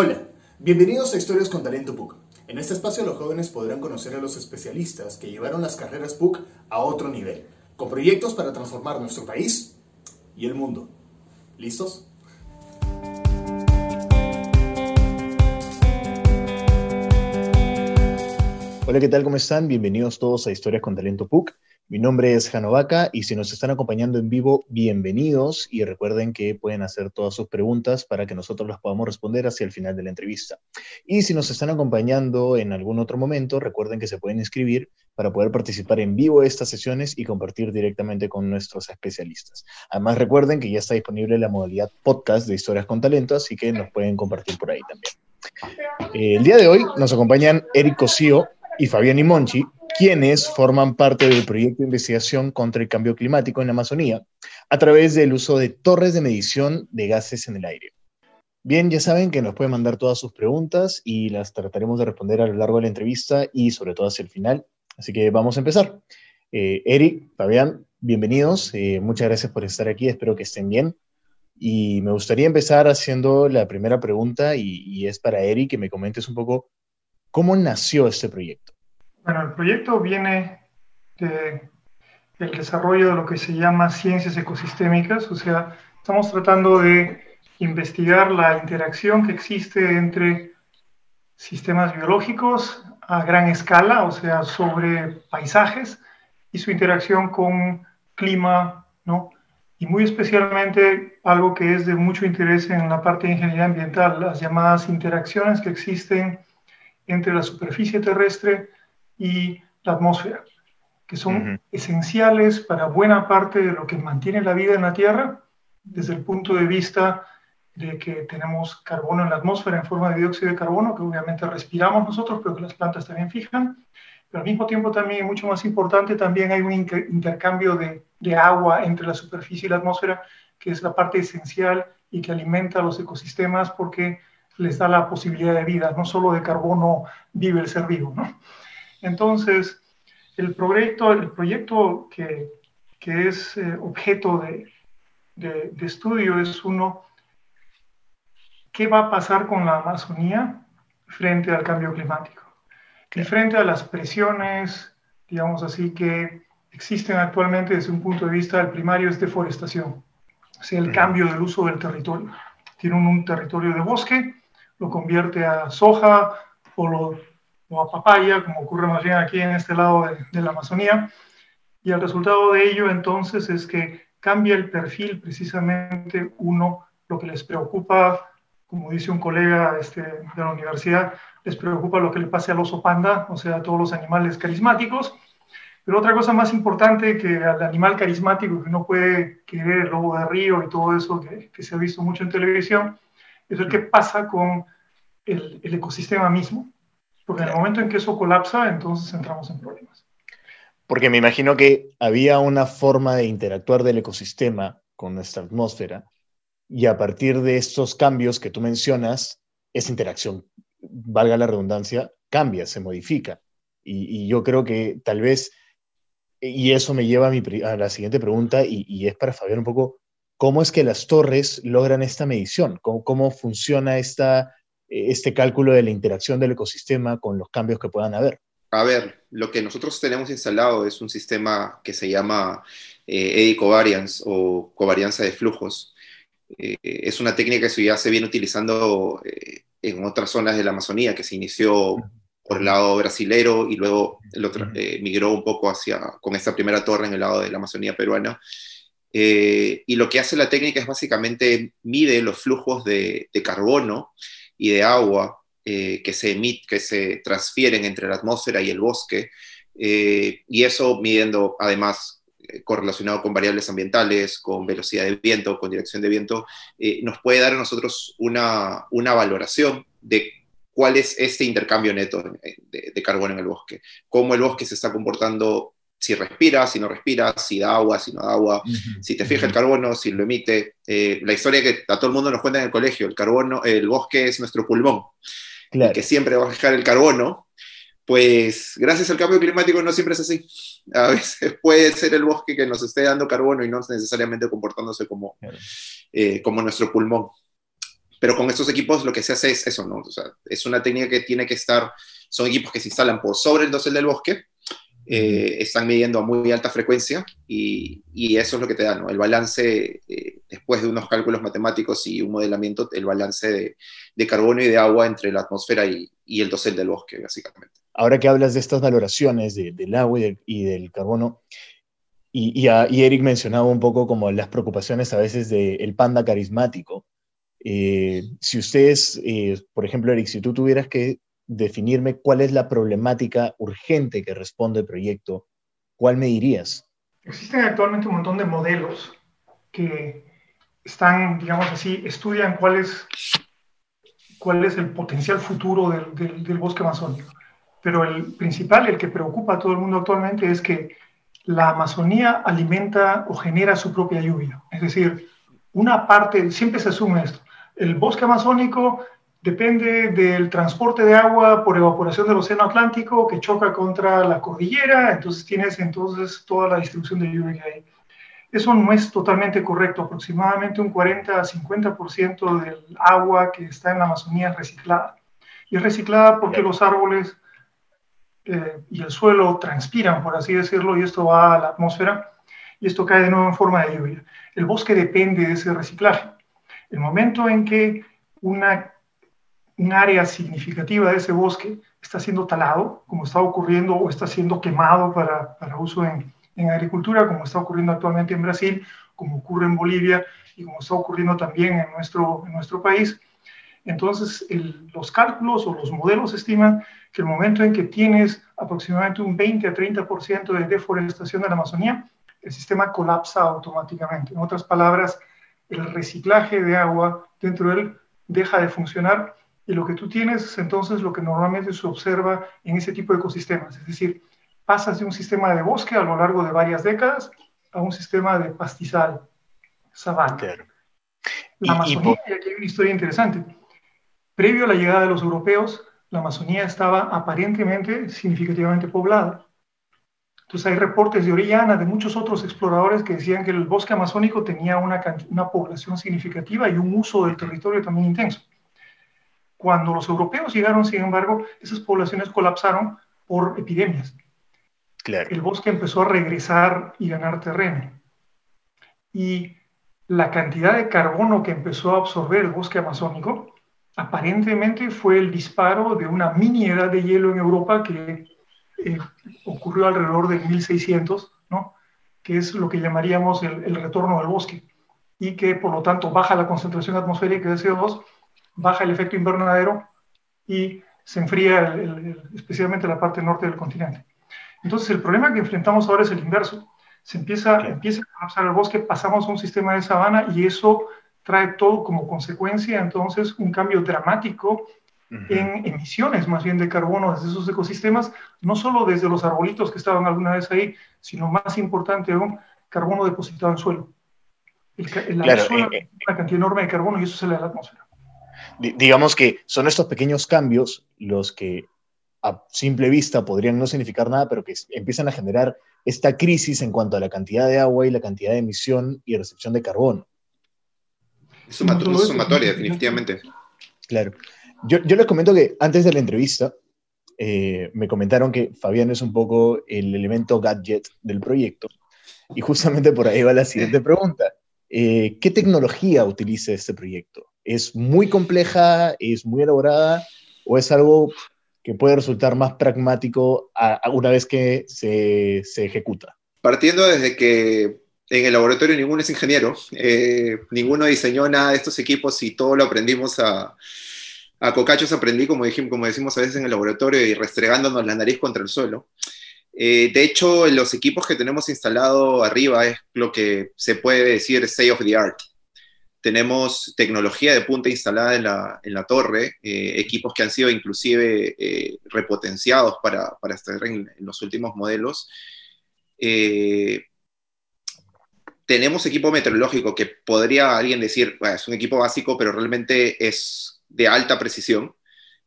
Hola, bienvenidos a Historias con Talento PUC. En este espacio los jóvenes podrán conocer a los especialistas que llevaron las carreras PUC a otro nivel, con proyectos para transformar nuestro país y el mundo. ¿Listos? Hola, ¿qué tal? ¿Cómo están? Bienvenidos todos a Historias con Talento PUC. Mi nombre es Janovaca y si nos están acompañando en vivo, bienvenidos y recuerden que pueden hacer todas sus preguntas para que nosotros las podamos responder hacia el final de la entrevista. Y si nos están acompañando en algún otro momento, recuerden que se pueden inscribir para poder participar en vivo estas sesiones y compartir directamente con nuestros especialistas. Además, recuerden que ya está disponible la modalidad podcast de Historias con Talento, así que nos pueden compartir por ahí también. Eh, el día de hoy nos acompañan Eric Cosío, y Fabián Monchi, quienes forman parte del proyecto de investigación contra el cambio climático en la Amazonía a través del uso de torres de medición de gases en el aire. Bien, ya saben que nos pueden mandar todas sus preguntas y las trataremos de responder a lo largo de la entrevista y sobre todo hacia el final. Así que vamos a empezar. Eh, Eric, Fabián, bienvenidos. Eh, muchas gracias por estar aquí. Espero que estén bien. Y me gustaría empezar haciendo la primera pregunta y, y es para Eric que me comentes un poco ¿Cómo nació este proyecto? Bueno, el proyecto viene de, del desarrollo de lo que se llama ciencias ecosistémicas, o sea, estamos tratando de investigar la interacción que existe entre sistemas biológicos a gran escala, o sea, sobre paisajes y su interacción con clima, ¿no? Y muy especialmente algo que es de mucho interés en la parte de ingeniería ambiental, las llamadas interacciones que existen entre la superficie terrestre y la atmósfera, que son esenciales para buena parte de lo que mantiene la vida en la Tierra, desde el punto de vista de que tenemos carbono en la atmósfera en forma de dióxido de carbono, que obviamente respiramos nosotros, pero que las plantas también fijan, pero al mismo tiempo también, mucho más importante, también hay un intercambio de, de agua entre la superficie y la atmósfera, que es la parte esencial y que alimenta a los ecosistemas porque les da la posibilidad de vida, no solo de carbono vive el ser vivo. ¿no? Entonces, el proyecto, el proyecto que, que es eh, objeto de, de, de, estudio es uno, ¿qué va a pasar con la Amazonía frente al cambio climático? Y frente a las presiones, digamos así, que existen actualmente desde un punto de vista, el primario es deforestación, o sea, el cambio del uso del territorio. Tienen un territorio de bosque, lo convierte a soja o, lo, o a papaya, como ocurre más bien aquí en este lado de, la Amazonía. Y el resultado de ello entonces es que cambia el perfil precisamente uno, lo que les preocupa, como dice un colega este, de la universidad, les preocupa lo que le pase al oso panda, o sea, a todos los animales carismáticos. Pero otra cosa más importante que al animal carismático que no puede querer el lobo de río y todo eso que, se ha visto mucho en televisión, es el que pasa con el ecosistema mismo. Porque en el momento en que eso colapsa, entonces entramos en problemas. Porque me imagino que había una forma de interactuar del ecosistema con nuestra atmósfera y a partir de estos cambios que tú mencionas, esa interacción, valga la redundancia, cambia, se modifica. Y, y yo creo que tal vez, y eso me lleva a, mi, a la siguiente pregunta, y, y, es para Fabián un poco, ¿cómo es que las torres logran esta medición? ¿Cómo, cómo funciona esta, este cálculo de la interacción del ecosistema con los cambios que puedan haber? A ver, lo que nosotros tenemos instalado es un sistema que se llama eh, eddy covariance o covarianza de flujos. Eh, es una técnica que ya se viene utilizando eh, en otras zonas de la Amazonía, que se inició por el lado brasilero y luego el otro, eh, migró un poco hacia, con esta primera torre en el lado de la Amazonía peruana. Eh, y lo que hace la técnica es básicamente mide los flujos de, de carbono y de agua eh, que, se que se transfieren entre la atmósfera y el bosque, eh, y eso midiendo además eh, correlacionado con variables ambientales, con velocidad de viento, con dirección de viento, nos puede dar a nosotros una, una valoración de cuál es este intercambio neto de, carbono en el bosque, cómo el bosque se está comportando si respira, si no respira, si da agua, si no da agua, uh -huh. si te fija el carbono, si lo emite. Eh, la historia que a todo el mundo nos cuenta en el colegio, el carbono, el bosque es nuestro pulmón, claro. que siempre va a fijar el carbono, pues gracias al cambio climático no siempre es así. A veces puede ser el bosque que nos esté dando carbono y no necesariamente comportándose como, claro. eh, como nuestro pulmón. pero con estos equipos lo que se hace es eso, ¿no? O sea, es una técnica que tiene que estar, son equipos que se instalan por sobre el dosel del bosque, eh, están midiendo a muy alta frecuencia y, y, eso es lo que te da, ¿no? El balance, eh, después de unos cálculos matemáticos y un modelamiento, el balance de, de carbono y de agua entre la atmósfera y, y, el dosel del bosque, básicamente. Ahora que hablas de estas valoraciones de, del agua y del, y del carbono, y, a, y, Eric mencionaba un poco como las preocupaciones a veces del panda carismático. Eh, si ustedes, eh, por ejemplo, Eric, si tú tuvieras que definirme cuál es la problemática urgente que responde el proyecto, ¿cuál me dirías? Existen actualmente un montón de modelos que están, digamos así, estudian cuál es, el potencial futuro del, del, del bosque amazónico. Pero el principal, el que preocupa a todo el mundo actualmente es que la Amazonía alimenta o genera su propia lluvia. Es decir, una parte, siempre se asume esto, el bosque amazónico depende del transporte de agua por evaporación del Océano Atlántico que choca contra la cordillera, entonces tienes entonces toda la distribución de lluvia que hay. Eso no es totalmente correcto, aproximadamente un 40 a 50% del agua que está en la Amazonía es reciclada. Y es reciclada porque los árboles eh, y el suelo transpiran, por así decirlo, y esto va a la atmósfera y esto cae de nuevo en forma de lluvia. El bosque depende de ese reciclaje. El momento en que una un área significativa de ese bosque está siendo talado, como está ocurriendo, o está siendo quemado para, para uso en, en, agricultura, como está ocurriendo actualmente en Brasil, como ocurre en Bolivia y como está ocurriendo también en nuestro, en nuestro país. Entonces, el, los cálculos o los modelos estiman que el momento en que tienes aproximadamente un 20 a 30% de deforestación de la Amazonía, el sistema colapsa automáticamente. En otras palabras, el reciclaje de agua dentro de él deja de funcionar y lo que tú tienes es entonces lo que normalmente se observa en ese tipo de ecosistemas, es decir, pasas de un sistema de bosque a lo largo de varias décadas a un sistema de pastizal, sabana. Claro. La Amazonía, y, y aquí hay una historia interesante. Previo a la llegada de los europeos, la Amazonía estaba aparentemente significativamente poblada. Entonces hay reportes de Orellana, de muchos otros exploradores que decían que el bosque amazónico tenía una, una población significativa y un uso del territorio también intenso. Cuando los europeos llegaron, sin embargo, esas poblaciones colapsaron por epidemias. Claro. El bosque empezó a regresar y ganar terreno. Y la cantidad de carbono que empezó a absorber el bosque amazónico aparentemente fue el disparo de una mini edad de hielo en Europa que eh, ocurrió alrededor de 1600, ¿no? que es lo que llamaríamos el, el retorno del bosque, y que por lo tanto baja la concentración atmosférica de CO2 baja el efecto invernadero y se enfría el, el, especialmente la parte norte del continente. Entonces, el problema que enfrentamos ahora es el inverso. Se empieza, sí. empieza a colapsar el bosque, pasamos a un sistema de sabana y eso trae todo como consecuencia, entonces, un cambio dramático uh -huh. en emisiones más bien de carbono desde esos ecosistemas, no solo desde los arbolitos que estaban alguna vez ahí, sino más importante aún, carbono depositado en el suelo. El, la claro, suelo eh, una cantidad enorme de carbono y eso sale a la atmósfera digamos que son estos pequeños cambios los que a simple vista podrían no significar nada, pero que empiezan a generar esta crisis en cuanto a la cantidad de agua y la cantidad de emisión y recepción de carbono. Es sumatoria, definitivamente. Claro. Yo, yo, les comento que antes de la entrevista eh, me comentaron que Fabián es un poco el elemento gadget del proyecto y justamente por ahí va la siguiente pregunta. Eh, ¿Qué tecnología utiliza este proyecto? ¿Es muy compleja, es muy elaborada o es algo que puede resultar más pragmático a, una vez que se, se, ejecuta? Partiendo desde que en el laboratorio ninguno es ingeniero, eh, ninguno diseñó nada de estos equipos y todo lo aprendimos a, a cocachos aprendí, como, dijimos, como decimos a veces en el laboratorio, y restregándonos la nariz contra el suelo. Eh, de hecho, los equipos que tenemos instalado arriba es lo que se puede decir state of the art tenemos tecnología de punta instalada en la, en la torre, eh, equipos que han sido inclusive eh, repotenciados para, para estar en, en, los últimos modelos. Eh, tenemos equipo meteorológico que podría alguien decir, bueno, es un equipo básico, pero realmente es de alta precisión.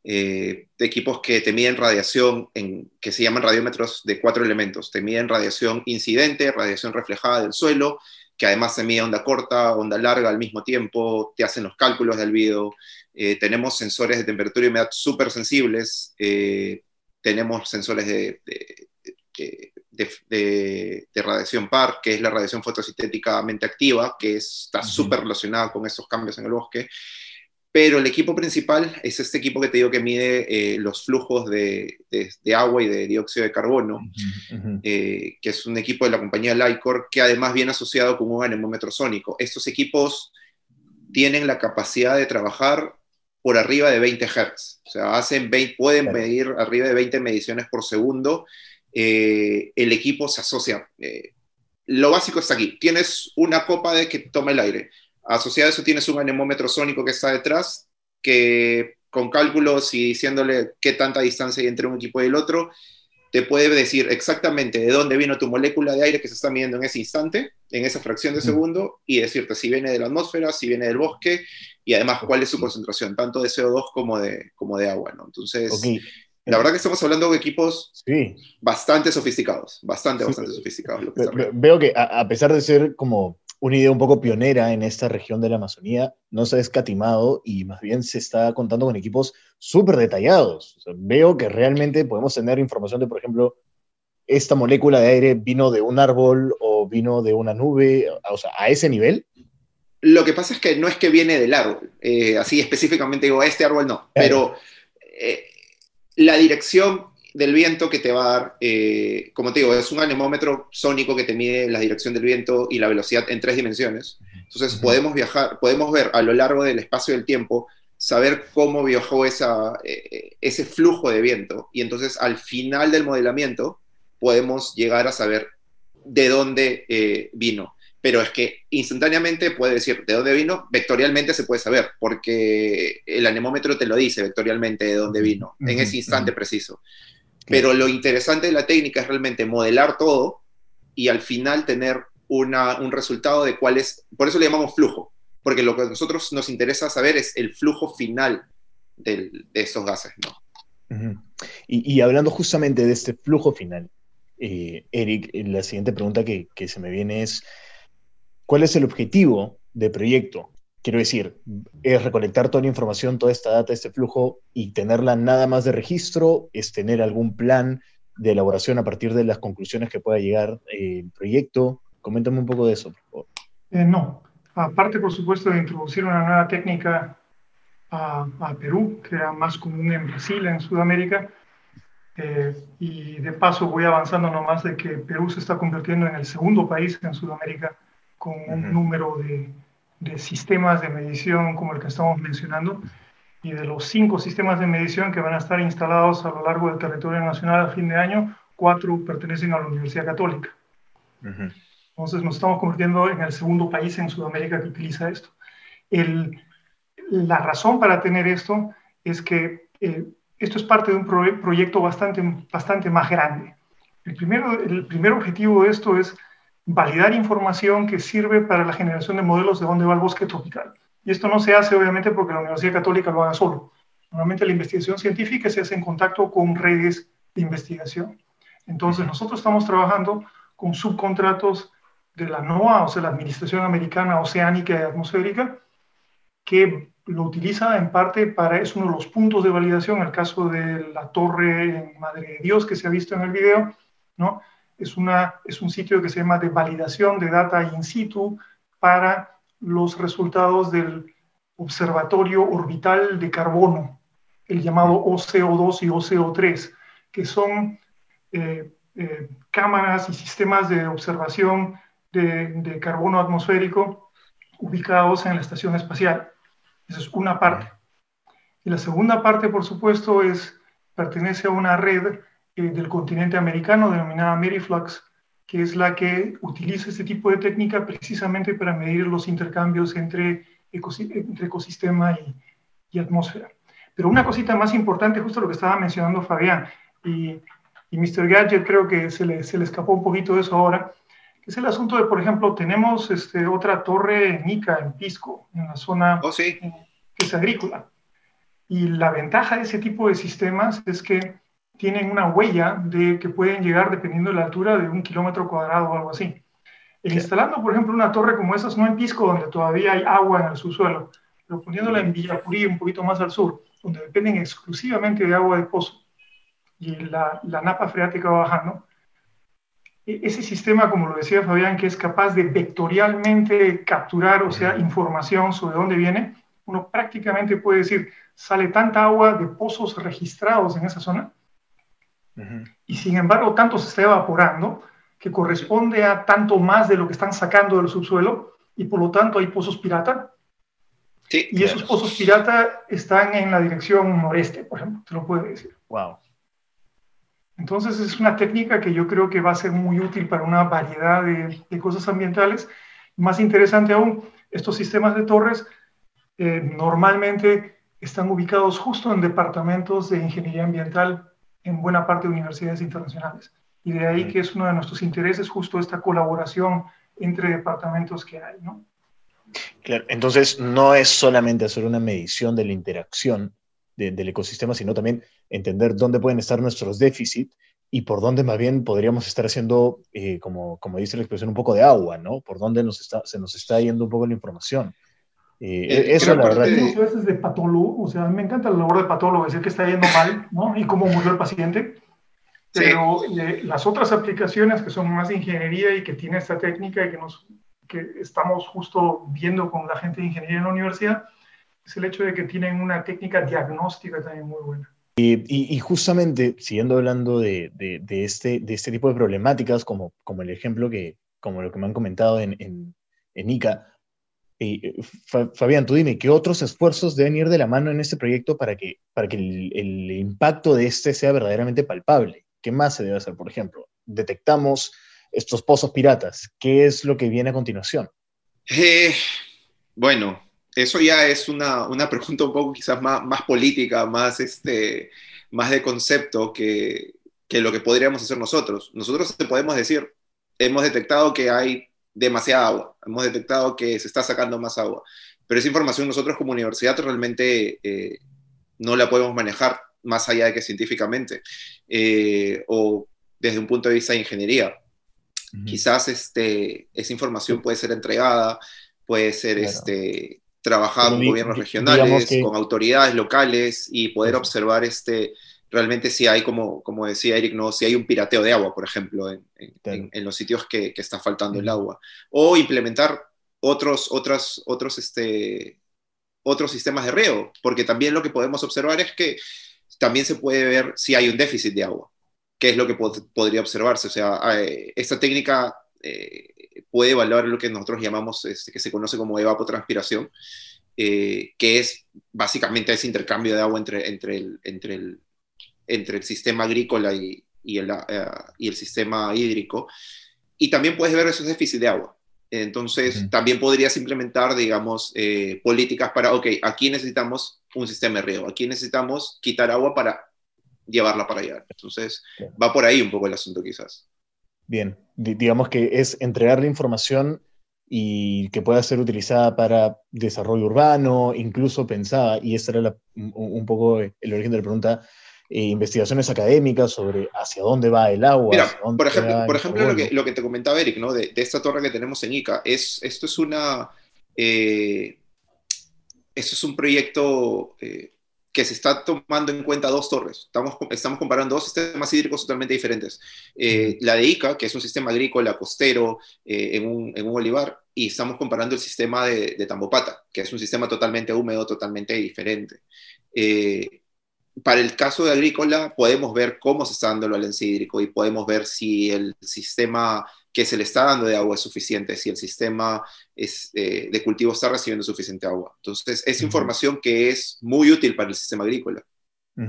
Eh, de equipos que te miden radiación, en, que se llaman radiómetros de cuatro elementos. Te miden radiación incidente, radiación reflejada del suelo, que además se mide onda corta, onda larga al mismo tiempo, te hacen los cálculos del albedo. Eh, tenemos sensores de temperatura y humedad súper sensibles, eh, tenemos sensores de, de, radiación PAR, que es la radiación fotosintéticamente activa, que está súper relacionada con esos cambios en el bosque. Pero el equipo principal es este equipo que te digo que mide eh, los flujos de, agua y de dióxido de carbono, eh, que es un equipo de la compañía Lycor, que además viene asociado con un anemómetro sónico. Estos equipos tienen la capacidad de trabajar por arriba de 20 Hz, o sea, hacen pueden medir arriba de 20 mediciones por segundo. Eh, el equipo se asocia. lo básico está aquí. Tienes una copa de que toma el aire Asociado a eso tienes un anemómetro sónico que está detrás, que con cálculos y diciéndole qué tanta distancia hay entre un equipo y el otro, te puede decir exactamente de dónde vino tu molécula de aire que se está midiendo en ese instante, en esa fracción de segundo, y decirte si viene de la atmósfera, si viene del bosque, y además cuál es su concentración, tanto de CO2 como de, como de agua. ¿no? Entonces, la verdad que estamos hablando de equipos bastante sofisticados, bastante, bastante sofisticados. Veo que a pesar de ser como una idea un poco pionera en esta región de la Amazonía, no se ha escatimado y más bien se está contando con equipos súper detallados. veo que realmente podemos tener información de, por ejemplo, esta molécula de aire vino de un árbol o vino de una nube, o sea, a ese nivel. Lo que pasa es que no es que viene del árbol, eh, así específicamente digo, este árbol no, pero eh, la dirección del viento que te va a dar, eh, como te digo, es un anemómetro sónico que te mide la dirección del viento y la velocidad en tres dimensiones. Entonces podemos viajar, podemos ver a lo largo del espacio del tiempo, saber cómo viajó esa, eh, ese flujo de viento. Y entonces al final del modelamiento podemos llegar a saber de dónde eh, vino. Pero es que instantáneamente puede decir de dónde vino, vectorialmente se puede saber, porque el anemómetro te lo dice vectorialmente de dónde vino, en ese instante preciso. Pero lo interesante de la técnica es realmente modelar todo y al final tener un resultado de cuál es, por eso le llamamos flujo, porque lo que a nosotros nos interesa saber es el flujo final de estos gases. y, hablando justamente de este flujo final, eh, Eric, la siguiente pregunta que, que se me viene es, ¿cuál es el objetivo del proyecto? Quiero decir, es recolectar toda la información, toda esta data, este flujo y tenerla nada más de registro, es tener algún plan de elaboración a partir de las conclusiones que pueda llegar eh, el proyecto. Coméntame un poco de eso, por favor. Eh, no, aparte, por supuesto, de introducir una nueva técnica a, Perú, que era más común en Brasil, en Sudamérica, eh, y de paso voy avanzando nomás de que Perú se está convirtiendo en el segundo país en Sudamérica con un número de de sistemas de medición como el que estamos mencionando y de los cinco sistemas de medición que van a estar instalados a lo largo del territorio nacional a fin de año, cuatro pertenecen a la Universidad Católica. Entonces nos estamos convirtiendo en el segundo país en Sudamérica que utiliza esto. El, la razón para tener esto es que eh, esto es parte de un proyecto bastante, bastante más grande. El, primero, el primer objetivo de esto es validar información que sirve para la generación de modelos de dónde va el bosque tropical. Y esto no se hace obviamente porque la Universidad Católica lo haga solo. Normalmente la investigación científica se hace en contacto con redes de investigación. Entonces nosotros estamos trabajando con subcontratos de la NOAA, o sea, la Administración Americana Oceánica y Atmosférica, que lo utiliza en parte para, es uno de los puntos de validación, el caso de la torre en Madre de Dios que se ha visto en el video, ¿no? Es, una, es un sitio que se llama de validación de data in situ para los resultados del Observatorio Orbital de Carbono, el llamado OCO2 y OCO3, que son eh, eh, cámaras y sistemas de observación de, de, carbono atmosférico ubicados en la estación espacial. Esa es una parte. Y la segunda parte, por supuesto, es, pertenece a una red del continente americano denominada Meriflux, que es la que utiliza este tipo de técnica precisamente para medir los intercambios entre, entre ecosistema y, y, atmósfera. Pero una cosita más importante, justo lo que estaba mencionando Fabián, y, y Mr. Gadget creo que se le, se le escapó un poquito de eso ahora, que es el asunto de, por ejemplo, tenemos este, otra torre en Ica, en Pisco, en la zona oh, sí. Eh, que es agrícola. Y la ventaja de ese tipo de sistemas es que tienen una huella de que pueden llegar, dependiendo de la altura, de un kilómetro cuadrado o algo así. Instalando, por ejemplo, una torre como esas, no en Pisco, donde todavía hay agua en el subsuelo, pero poniéndola en Villapurí, un poquito más al sur, donde dependen exclusivamente de agua de pozo, y la, la napa freática va bajando, e, ese sistema, como lo decía Fabián, que es capaz de vectorialmente capturar, o sea, información sobre dónde viene, uno prácticamente puede decir, sale tanta agua de pozos registrados en esa zona, y sin embargo tanto se está evaporando, que corresponde a tanto más de lo que están sacando del subsuelo, y por lo tanto hay pozos pirata. Sí, y esos pozos pirata están en la dirección noreste, por ejemplo, te lo puedo decir. Wow. Entonces es una técnica que yo creo que va a ser muy útil para una variedad de, de cosas ambientales. Más interesante aún, estos sistemas de torres eh, normalmente están ubicados justo en departamentos de ingeniería ambiental en buena parte de universidades internacionales. Y de ahí que es uno de nuestros intereses justo esta colaboración entre departamentos que hay, ¿no? Claro, entonces no es solamente hacer una medición de la interacción del ecosistema, sino también entender dónde pueden estar nuestros déficits y por dónde más bien podríamos estar haciendo, eh, como, como dice la expresión, un poco de agua, ¿no? Por dónde nos está, se nos está yendo un poco la información. Eh, eh, eso la verdad. Que... veces de patólogo, o sea, me encanta la labor de patólogo, decir que está yendo mal, ¿no? Y cómo murió el paciente. Pero eh, las otras aplicaciones que son más de ingeniería y que tiene esta técnica y que, nos, que estamos justo viendo con la gente de ingeniería en la universidad, es el hecho de que tienen una técnica diagnóstica también muy buena. Y, y, justamente, siguiendo hablando de, de, de, este, de este tipo de problemáticas, como, como el ejemplo que, como lo que me han comentado en, en, en ICA, eh, Fabián, tú dime, ¿qué otros esfuerzos deben ir de la mano en este proyecto para que, para que el, impacto de este sea verdaderamente palpable? ¿Qué más se debe hacer, por ejemplo? Detectamos estos pozos piratas. ¿Qué es lo que viene a continuación? Eh, bueno, eso ya es una, una, pregunta un poco quizás más, más política, más, este, más de concepto que, que lo que podríamos hacer nosotros. Nosotros podemos decir, hemos detectado que hay demasiada agua. Hemos detectado que se está sacando más agua. Pero esa información nosotros como universidad realmente eh, no la podemos manejar más allá de que científicamente eh, o desde un punto de vista de ingeniería. Quizás este, esa información puede ser entregada, puede ser este, trabajada con gobiernos regionales, con autoridades locales y poder observar este, realmente si hay, como, como decía Eric, ¿no? si hay un pirateo de agua, por ejemplo, en, en, los sitios que, que, está faltando el agua. O implementar otros, otras, otros, este, otros sistemas de riego, porque también lo que podemos observar es que también se puede ver si hay un déficit de agua, que es lo que podría observarse. O sea, esta técnica eh, puede evaluar lo que nosotros llamamos, este, que se conoce como evapotranspiración, eh, que es básicamente ese intercambio de agua entre, entre, el, entre el, entre el sistema agrícola y, y, el, eh, y el, sistema hídrico. Y también puedes ver esos déficits de agua. Entonces, también podrías implementar, digamos, eh, políticas para, ok, aquí necesitamos un sistema de riego, aquí necesitamos quitar agua para llevarla para allá. Entonces, va por ahí un poco el asunto quizás. Bien, digamos que es entregar la información y que pueda ser utilizada para desarrollo urbano, incluso pensada, y ese era un, poco el origen de la pregunta, eh, investigaciones académicas sobre hacia dónde va el agua. Mira, por ejemplo, por ejemplo lo, que, lo que te comentaba Eric, ¿no? de, de, esta torre que tenemos en ICA, es, esto es una... Eh, esto es un proyecto eh, que se está tomando en cuenta dos torres. Estamos, estamos comparando dos sistemas hídricos totalmente diferentes. La de ICA, que es un sistema agrícola costero en un, en, un, olivar, y estamos comparando el sistema de, de, Tambopata, que es un sistema totalmente húmedo, totalmente diferente. Eh, para el caso de agrícola podemos ver cómo se está dando el balance hídrico y podemos ver si el sistema que se le está dando de agua es suficiente, si el sistema es, eh, de cultivo está recibiendo suficiente agua. Entonces, es información que es muy útil para el sistema agrícola,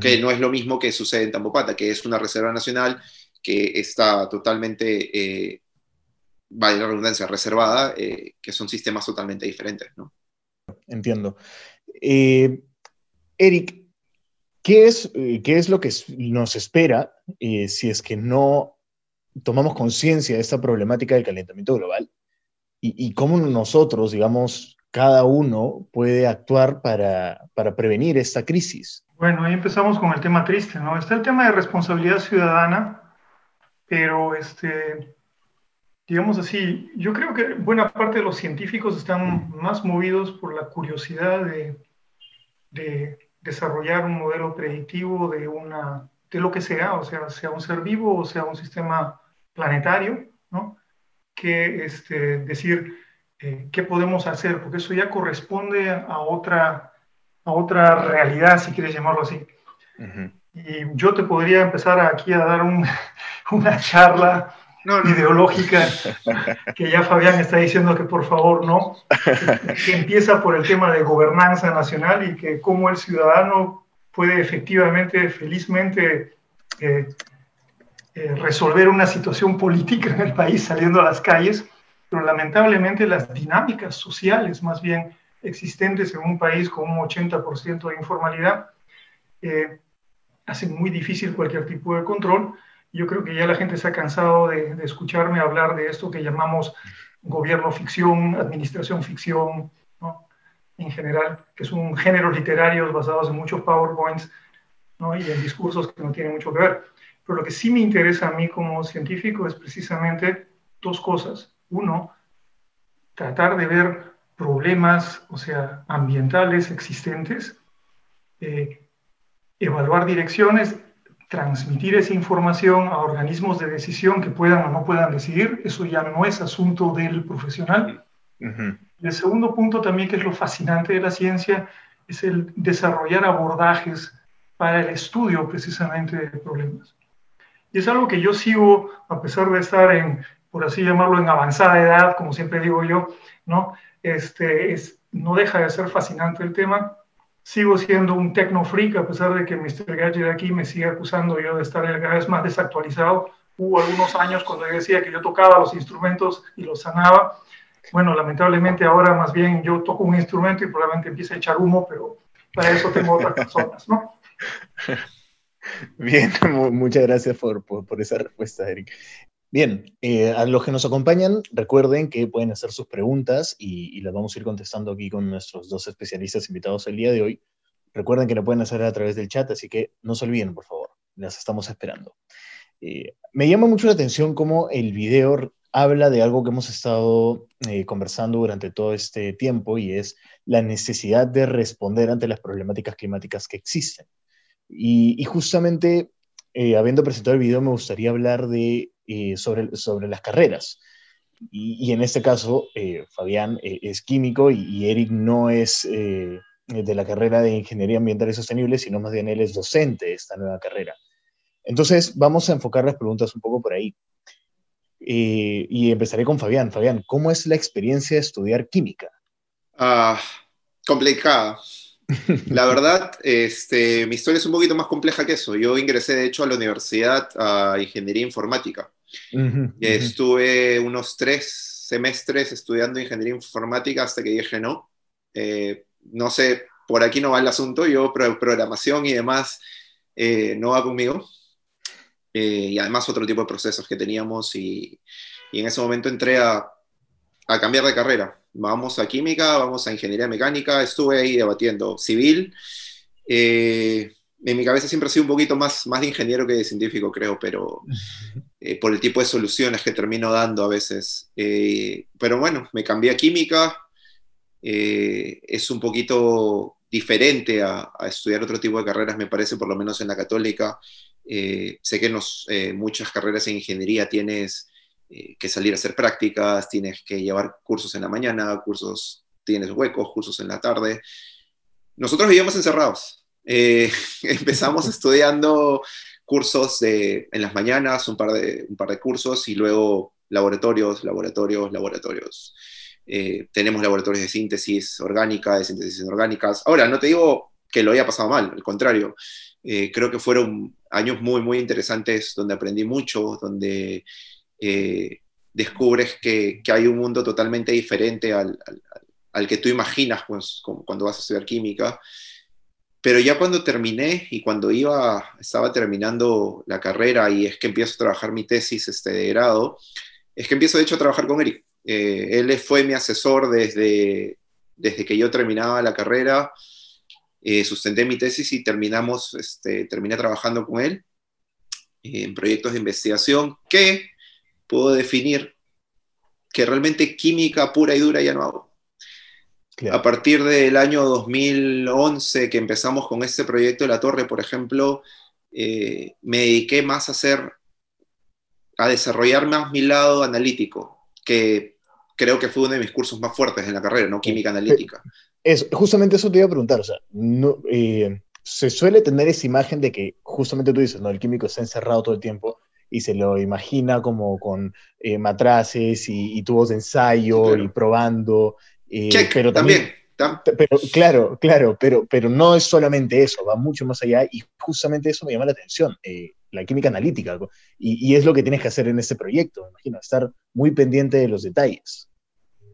que no es lo mismo que sucede en Tambopata, que es una reserva nacional que está totalmente, eh, vale la redundancia, reservada, eh, que son sistemas totalmente diferentes. ¿no? Entiendo. Eric, ¿Qué es, eh, qué es lo que nos espera eh, si es que no tomamos conciencia de esta problemática del calentamiento global? Y, cómo nosotros, digamos, cada uno puede actuar para, para prevenir esta crisis. Bueno, ahí empezamos con el tema triste, ¿no? Está el tema de responsabilidad ciudadana, pero este, digamos así, yo creo que buena parte de los científicos están más movidos por la curiosidad de, de desarrollar un modelo predictivo de, una, de lo que sea, o sea, sea un ser vivo o sea un sistema planetario, ¿no? Que este, decir eh, qué podemos hacer, porque eso ya corresponde a otra, a otra realidad, si quieres llamarlo así. Y yo te podría empezar aquí a dar una charla ideológica, que ya Fabián está diciendo que por favor no, que, empieza por el tema de gobernanza nacional y que cómo el ciudadano puede efectivamente, felizmente, eh, eh, resolver una situación política en el país saliendo a las calles, pero lamentablemente las dinámicas sociales más bien existentes en un país con un 80% de informalidad eh, hacen muy difícil cualquier tipo de control yo creo que ya la gente se ha cansado de, escucharme hablar de esto que llamamos gobierno ficción, administración ficción, ¿no? en general, que son géneros literarios basados en muchos PowerPoints ¿no? y en discursos que no tienen mucho que ver. Pero lo que sí me interesa a mí como científico es precisamente dos cosas. Uno, tratar de ver problemas, o sea, ambientales existentes, eh, evaluar direcciones transmitir esa información a organismos de decisión que puedan o no puedan decidir, eso ya no es asunto del profesional. El segundo punto también, que es lo fascinante de la ciencia, es el desarrollar abordajes para el estudio precisamente de problemas. Y es algo que yo sigo, a pesar de estar en, por así llamarlo, en avanzada edad, como siempre digo yo, ¿no? Este, es, no deja de ser fascinante el tema sigo siendo un techno freak, a pesar de que Mr. Gadget aquí me sigue acusando yo de estar cada vez más desactualizado. Hubo algunos años cuando yo decía que yo tocaba los instrumentos y los sanaba. Bueno, lamentablemente ahora más bien yo toco un instrumento y probablemente empiece a echar humo, pero para eso tengo otras personas, ¿no? Bien, muchas gracias por, por, por, esa respuesta, Eric. Bien, eh, a los que nos acompañan, recuerden que pueden hacer sus preguntas y, las vamos a ir contestando aquí con nuestros dos especialistas invitados el día de hoy. Recuerden que lo pueden hacer a través del chat, así que no se olviden, por favor, las estamos esperando. Eh, me llama mucho la atención cómo el video habla de algo que hemos estado eh, conversando durante todo este tiempo y es la necesidad de responder ante las problemáticas climáticas que existen. Y, justamente, habiendo presentado el video, me gustaría hablar de eh, sobre, sobre las carreras. Y, en este caso, eh, Fabián eh, es químico y, Eric no es de la carrera de Ingeniería Ambiental y Sostenible, sino más bien él es docente de esta nueva carrera. Entonces, vamos a enfocar las preguntas un poco por ahí. y empezaré con Fabián. Fabián, ¿cómo es la experiencia de estudiar química? Ah, complicada. La verdad, este, mi historia es un poquito más compleja que eso. Yo ingresé, de hecho, a la universidad a ingeniería informática. Estuve unos tres semestres estudiando ingeniería informática hasta que dije no. Eh, no sé, por aquí no va el asunto. Yo, programación y demás, eh, no va conmigo. Eh, y además otro tipo de procesos que teníamos y, y en ese momento entré a, a cambiar de carrera vamos a química, vamos a ingeniería mecánica, estuve ahí debatiendo civil. Eh, en mi cabeza siempre ha sido un poquito más, más de ingeniero que de científico, creo, pero eh, por el tipo de soluciones que termino dando a veces. Eh, pero bueno, me cambié a química, es un poquito diferente a, estudiar otro tipo de carreras, me parece, por lo menos en la católica. sé que en muchas carreras en ingeniería tienes eh, que salir a hacer prácticas, tienes que llevar cursos en la mañana, cursos, tienes huecos, cursos en la tarde. Nosotros vivíamos encerrados. Eh, empezamos estudiando cursos de, en las mañanas, un par, de, un par de cursos y luego laboratorios, laboratorios, laboratorios. Eh, tenemos laboratorios de síntesis orgánica, de síntesis inorgánicas. Ahora, no te digo que lo haya pasado mal, al contrario. creo que fueron años muy, muy interesantes donde aprendí mucho, donde eh, descubres que, hay un mundo totalmente diferente al, que tú imaginas pues, cuando vas a estudiar química. Pero ya cuando terminé y cuando iba, estaba terminando la carrera y es que empiezo a trabajar mi tesis este, de grado, es que empiezo de hecho a trabajar con Eric. Eh, él fue mi asesor desde, desde que yo terminaba la carrera, eh, sustenté mi tesis y terminamos, este, terminé trabajando con él en proyectos de investigación que puedo definir que realmente química pura y dura ya no hago. A partir del año 2011 que empezamos con este proyecto de la torre, por ejemplo, eh, me dediqué más a hacer, a desarrollar más mi lado analítico, que creo que fue uno de mis cursos más fuertes en la carrera, ¿no? Química analítica. Es, justamente eso te iba a preguntar, o sea, no, eh, se suele tener esa imagen de que justamente tú dices, ¿no? El químico está encerrado todo el tiempo y se lo imagina como con eh, matraces y, tubos de ensayo y probando. Eh, pero también, Pero, claro, claro, pero, pero no es solamente eso, va mucho más allá y justamente eso me llama la atención, eh, la química analítica, y, y, es lo que tienes que hacer en este proyecto, me imagino, estar muy pendiente de los detalles.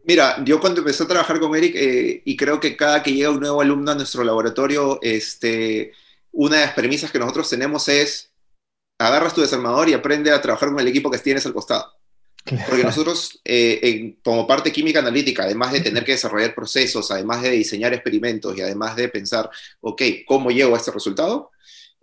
Mira, yo cuando empecé a trabajar con Eric, y creo que cada que llega un nuevo alumno a nuestro laboratorio, este, una de las premisas que nosotros tenemos es, agarras tu desarmador y aprende a trabajar con el equipo que tienes al costado. Porque nosotros, eh, como parte química analítica, además de tener que desarrollar procesos, además de diseñar experimentos y además de pensar, ok, ¿cómo llego a este resultado?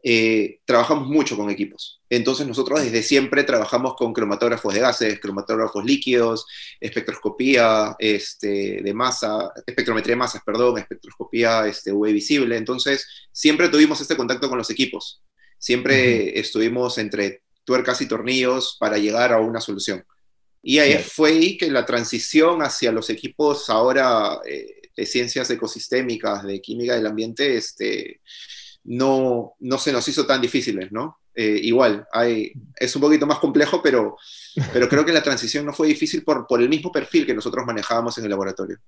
Eh, trabajamos mucho con equipos. Entonces nosotros desde siempre trabajamos con cromatógrafos de gases, cromatógrafos líquidos, espectroscopía este, de masa, espectrometría de masas, perdón, espectroscopía este, UV visible. Entonces siempre tuvimos este contacto con los equipos. Siempre estuvimos entre tuercas y tornillos para llegar a una solución. Y ahí fue ahí que la transición hacia los equipos ahora eh, de ciencias ecosistémicas, de química del ambiente, este, no, no se nos hizo tan difíciles, ¿no? Eh, igual, hay, es un poquito más complejo, pero, pero creo que la transición no fue difícil por, por el mismo perfil que nosotros manejábamos en el laboratorio.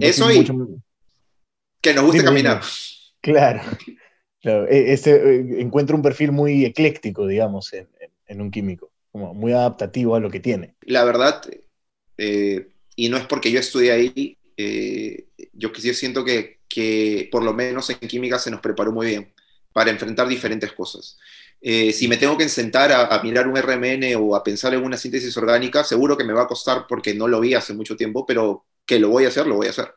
Eso y que nos guste caminar. Claro, e, Este, eh, encuentra un perfil muy ecléctico, digamos, en, un químico, muy adaptativo a lo que tiene. La verdad, eh, y no es porque yo estudié ahí, yo, yo siento que que por lo menos en química se nos preparó muy bien para enfrentar diferentes cosas. Eh, si me tengo que sentar a, mirar un RMN o a pensar en una síntesis orgánica, seguro que me va a costar porque no lo vi hace mucho tiempo, pero que lo voy a hacer, lo voy a hacer.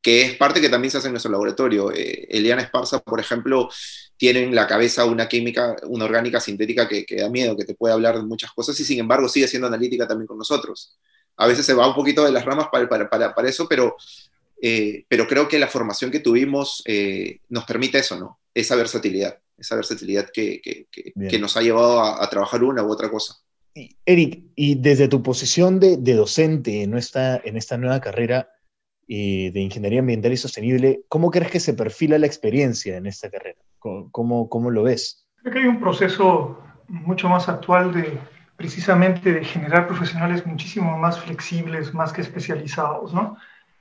Que es parte que también se hace en nuestro laboratorio. Eh, Eliana Esparza, por ejemplo, tiene en la cabeza una química, una orgánica sintética que, da miedo, que te puede hablar de muchas cosas y sin embargo sigue siendo analítica también con nosotros. A veces se va un poquito de las ramas para, para, para, para eso, pero eh, pero creo que la formación que tuvimos eh, nos permite eso, ¿no? Esa versatilidad, esa versatilidad que, que, nos ha llevado a, trabajar una u otra cosa. Eric, y desde tu posición de, de docente en esta, en esta nueva carrera eh, de Ingeniería Ambiental y Sostenible, ¿cómo crees que se perfila la experiencia en esta carrera? ¿Cómo, cómo lo ves? Creo que hay un proceso mucho más actual de precisamente de generar profesionales muchísimo más flexibles, más que especializados, ¿no?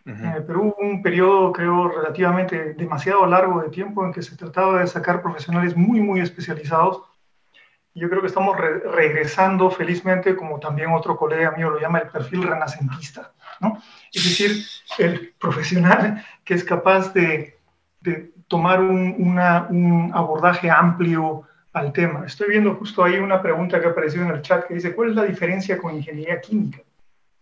Eh, pero hubo un periodo, creo, relativamente demasiado largo de tiempo en que se trataba de sacar profesionales muy, muy especializados. Yo creo que estamos regresando felizmente, como también otro colega mío lo llama, el perfil renacentista, ¿no? Es decir, el profesional que es capaz de, de tomar un, una, un abordaje amplio al tema. Estoy viendo justo ahí una pregunta que ha aparecido en el chat que dice, ¿cuál es la diferencia con ingeniería química?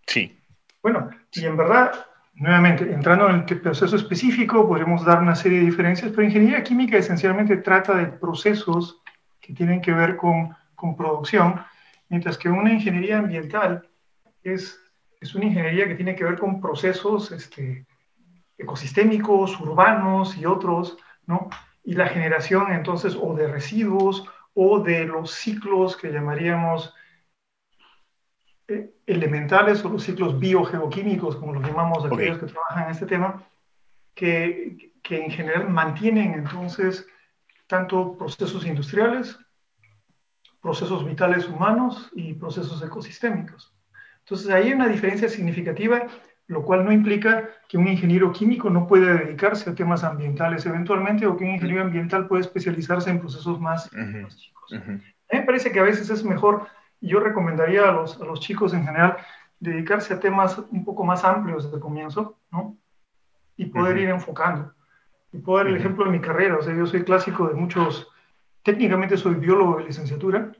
Sí. Bueno, y en verdad nuevamente, entrando en el proceso específico, podremos dar una serie de diferencias, pero ingeniería química esencialmente trata de procesos que tienen que ver con, con producción, mientras que una ingeniería ambiental es, es una ingeniería que tiene que ver con procesos este, ecosistémicos, urbanos y otros, ¿no? Y la generación entonces o de residuos o de los ciclos que llamaríamos elementales o los ciclos biogeoquímicos, como los llamamos aquellos que trabajan en este tema, que, que en general mantienen entonces tanto procesos industriales, procesos vitales humanos y procesos ecosistémicos. Entonces ahí hay una diferencia significativa, lo cual no implica que un ingeniero químico no pueda dedicarse a temas ambientales eventualmente o que un ingeniero ambiental pueda especializarse en procesos más, chicos. A mí me parece que a veces es mejor yo recomendaría a los, a los chicos en general dedicarse a temas un poco más amplios desde el comienzo, ¿no? Y poder ir enfocando. Y poder el ejemplo de mi carrera, o sea, yo soy clásico de muchos, técnicamente soy biólogo de licenciatura,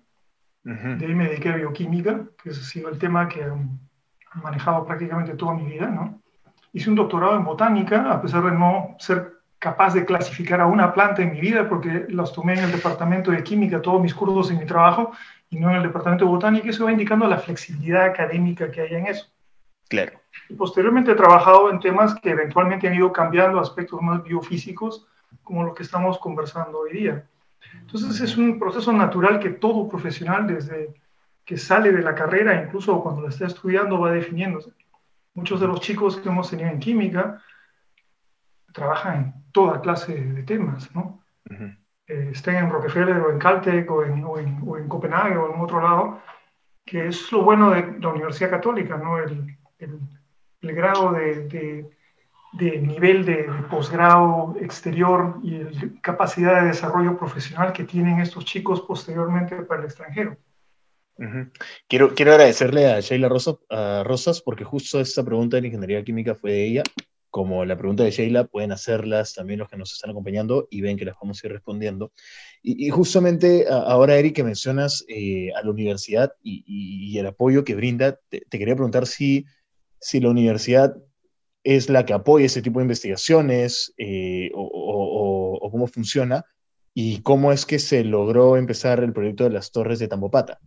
de ahí me dediqué a bioquímica, que ha sido el tema que he manejado prácticamente toda mi vida, ¿no? Hice un doctorado en botánica, a pesar de no ser capaz de clasificar a una planta en mi vida, porque las tomé en el departamento de química, todos mis cursos en mi trabajo, y no en el departamento de botánica, eso va indicando la flexibilidad académica que hay en eso. Claro. Y posteriormente he trabajado en temas que eventualmente han ido cambiando aspectos más biofísicos, como lo que estamos conversando hoy día. Entonces es un proceso natural que todo profesional, desde que sale de la carrera, incluso cuando la está estudiando, va definiéndose. Muchos de los chicos que hemos tenido en química trabajan en toda clase de temas, ¿no? Eh, estén en Rockefeller o en Caltech o en, o, en, o en, Copenhague o en otro lado, que es lo bueno de la Universidad Católica, ¿no? El, el, el grado de, de, de, nivel de, posgrado exterior y la capacidad de desarrollo profesional que tienen estos chicos posteriormente para el extranjero. Uh -huh. quiero, quiero agradecerle a Sheila Rosas, a Rosas porque justo esta pregunta de ingeniería química fue de ella como la pregunta de Sheila, pueden hacerlas también los que nos están acompañando y ven que las vamos a ir respondiendo. Y, y justamente ahora, Eric, que mencionas eh, a la universidad y, y, y, el apoyo que brinda, te, te, quería preguntar si, si la universidad es la que apoya ese tipo de investigaciones eh, o, o, cómo funciona y cómo es que se logró empezar el proyecto de las torres de Tambopata.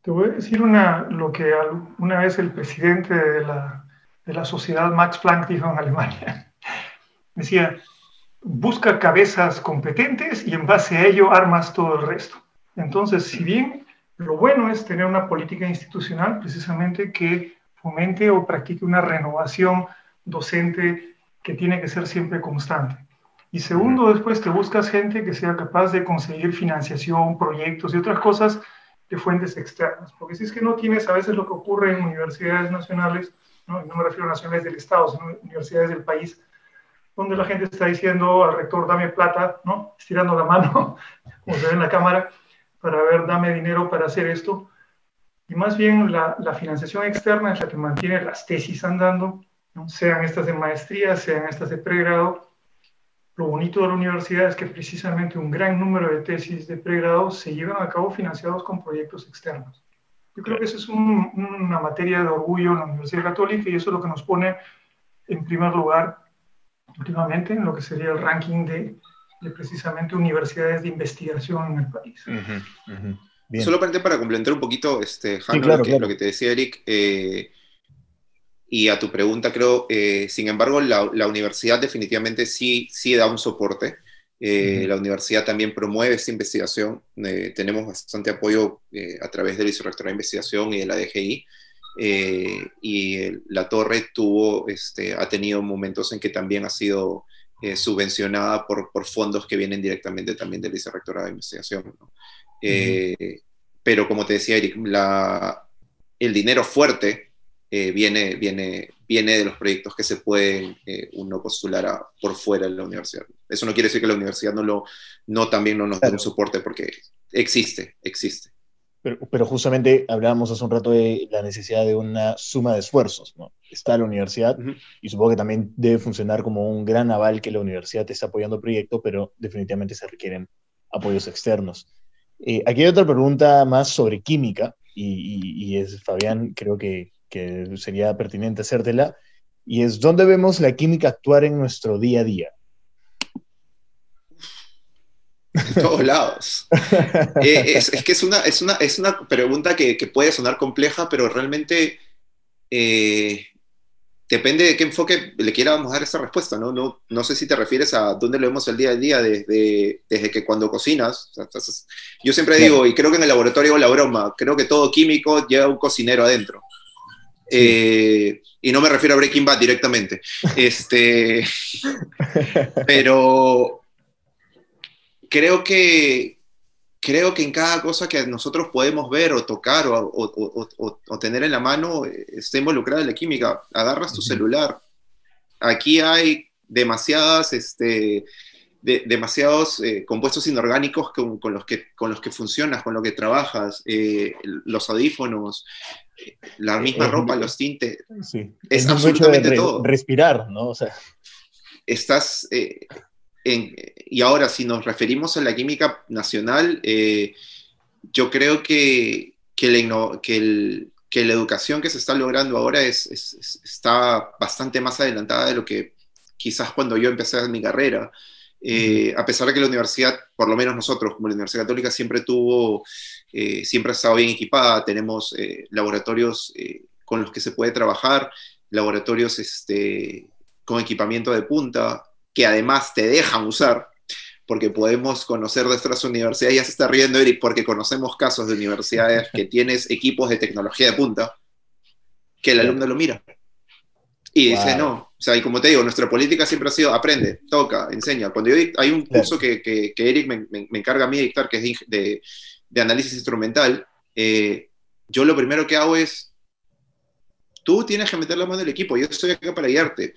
Te voy a decir una, lo que una vez el presidente de la de la sociedad Max Planck dijo en Alemania. Decía, busca cabezas competentes y en base a ello armas todo el resto. Entonces, si bien lo bueno es tener una política institucional precisamente que fomente o practique una renovación docente que tiene que ser siempre constante. Y segundo, después te buscas gente que sea capaz de conseguir financiación, proyectos y otras cosas de fuentes externas. Porque si es que no tienes a veces lo que ocurre en universidades nacionales, ¿no? no me refiero a nacionales del Estado, sino universidades del país, donde la gente está diciendo al rector, dame plata, ¿no? estirando la mano, como se ve en la cámara, para ver, dame dinero para hacer esto. Y más bien la, la financiación externa es la que mantiene las tesis andando, ¿no? sean estas de maestría, sean estas de pregrado. Lo bonito de la universidad es que precisamente un gran número de tesis de pregrado se llevan a cabo financiados con proyectos externos. Yo creo que esa es un, una materia de orgullo en la Universidad Católica y eso es lo que nos pone en primer lugar últimamente en lo que sería el ranking de, de precisamente universidades de investigación en el país. Uh -huh, uh -huh. Solamente para complementar un poquito, este, Jano, sí, claro, lo, que, claro. lo, que, te decía Eric, eh, y a tu pregunta creo, eh, sin embargo, la, la, universidad definitivamente sí, sí da un soporte. Eh, uh -huh. La universidad también promueve esta investigación. Eh, tenemos bastante apoyo a través del Vicerrectorado de Investigación y de la DGI. Y el, la torre tuvo, este, ha tenido momentos en que también ha sido subvencionada por, por, fondos que vienen directamente también del Vicerrectorado de Investigación. ¿no? Uh -huh. Pero como te decía Eric, la, el dinero fuerte viene, viene, viene de los proyectos que se pueden uno postular a, por fuera de la universidad. Eso no quiere decir que la universidad no, lo, no también no nos claro. dé un soporte, porque existe, existe. Pero, pero, justamente hablábamos hace un rato de la necesidad de una suma de esfuerzos. ¿no? Está la universidad uh -huh. y supongo que también debe funcionar como un gran aval que la universidad te está apoyando el proyecto, pero definitivamente se requieren apoyos externos. Eh, aquí hay otra pregunta más sobre química y, y, y es, Fabián, creo que, que sería pertinente hacértela, y es, ¿dónde vemos la química actuar en nuestro día a día? En todos lados. eh, es, es, que es una, es una, es una pregunta que, que puede sonar compleja, pero realmente eh, depende de qué enfoque le quieramos dar esa respuesta. ¿no? No, no sé si te refieres a dónde lo vemos el día a día, desde, desde que cuando cocinas. Yo siempre digo, y creo que en el laboratorio la broma, creo que todo químico lleva un cocinero adentro. Eh, y no me refiero a Breaking Bad directamente. Este, pero creo que, creo que en cada cosa que nosotros podemos ver o tocar o, o, o, o tener en la mano eh, está involucrada la química. Agarras tu uh -huh. celular. Aquí hay demasiadas, este, de, demasiados eh, compuestos inorgánicos con, con, los que, con los que funcionas, con los que trabajas, eh, los audífonos, la misma ropa, los tintes. Sí. Es, es absolutamente re, todo. Respirar, ¿no? O sea. Estás, eh, en, y ahora, si nos referimos a la química nacional, eh, yo creo que, que, la, que, el, que, la, educación que se está logrando ahora es, es, es, está bastante más adelantada de lo que quizás cuando yo empecé mi carrera. Eh, a pesar de que la universidad, por lo menos nosotros, como la Universidad Católica, siempre tuvo, eh, siempre ha estado bien equipada, tenemos eh, laboratorios con los que se puede trabajar, laboratorios este, con equipamiento de punta, que además te dejan usar, porque podemos conocer de nuestras universidades, ya se está riendo Eric, porque conocemos casos de universidades que tienes equipos de tecnología de punta, que el alumno lo mira. Y dice, no, o sea, y como te digo, nuestra política siempre ha sido aprende, toca, enseña. Cuando yo, hay un curso que, que, Eric me, me, encarga a mí de dictar, que es de, de análisis instrumental, eh, yo lo primero que hago es, tú tienes que meter la mano en el equipo, yo estoy acá para guiarte.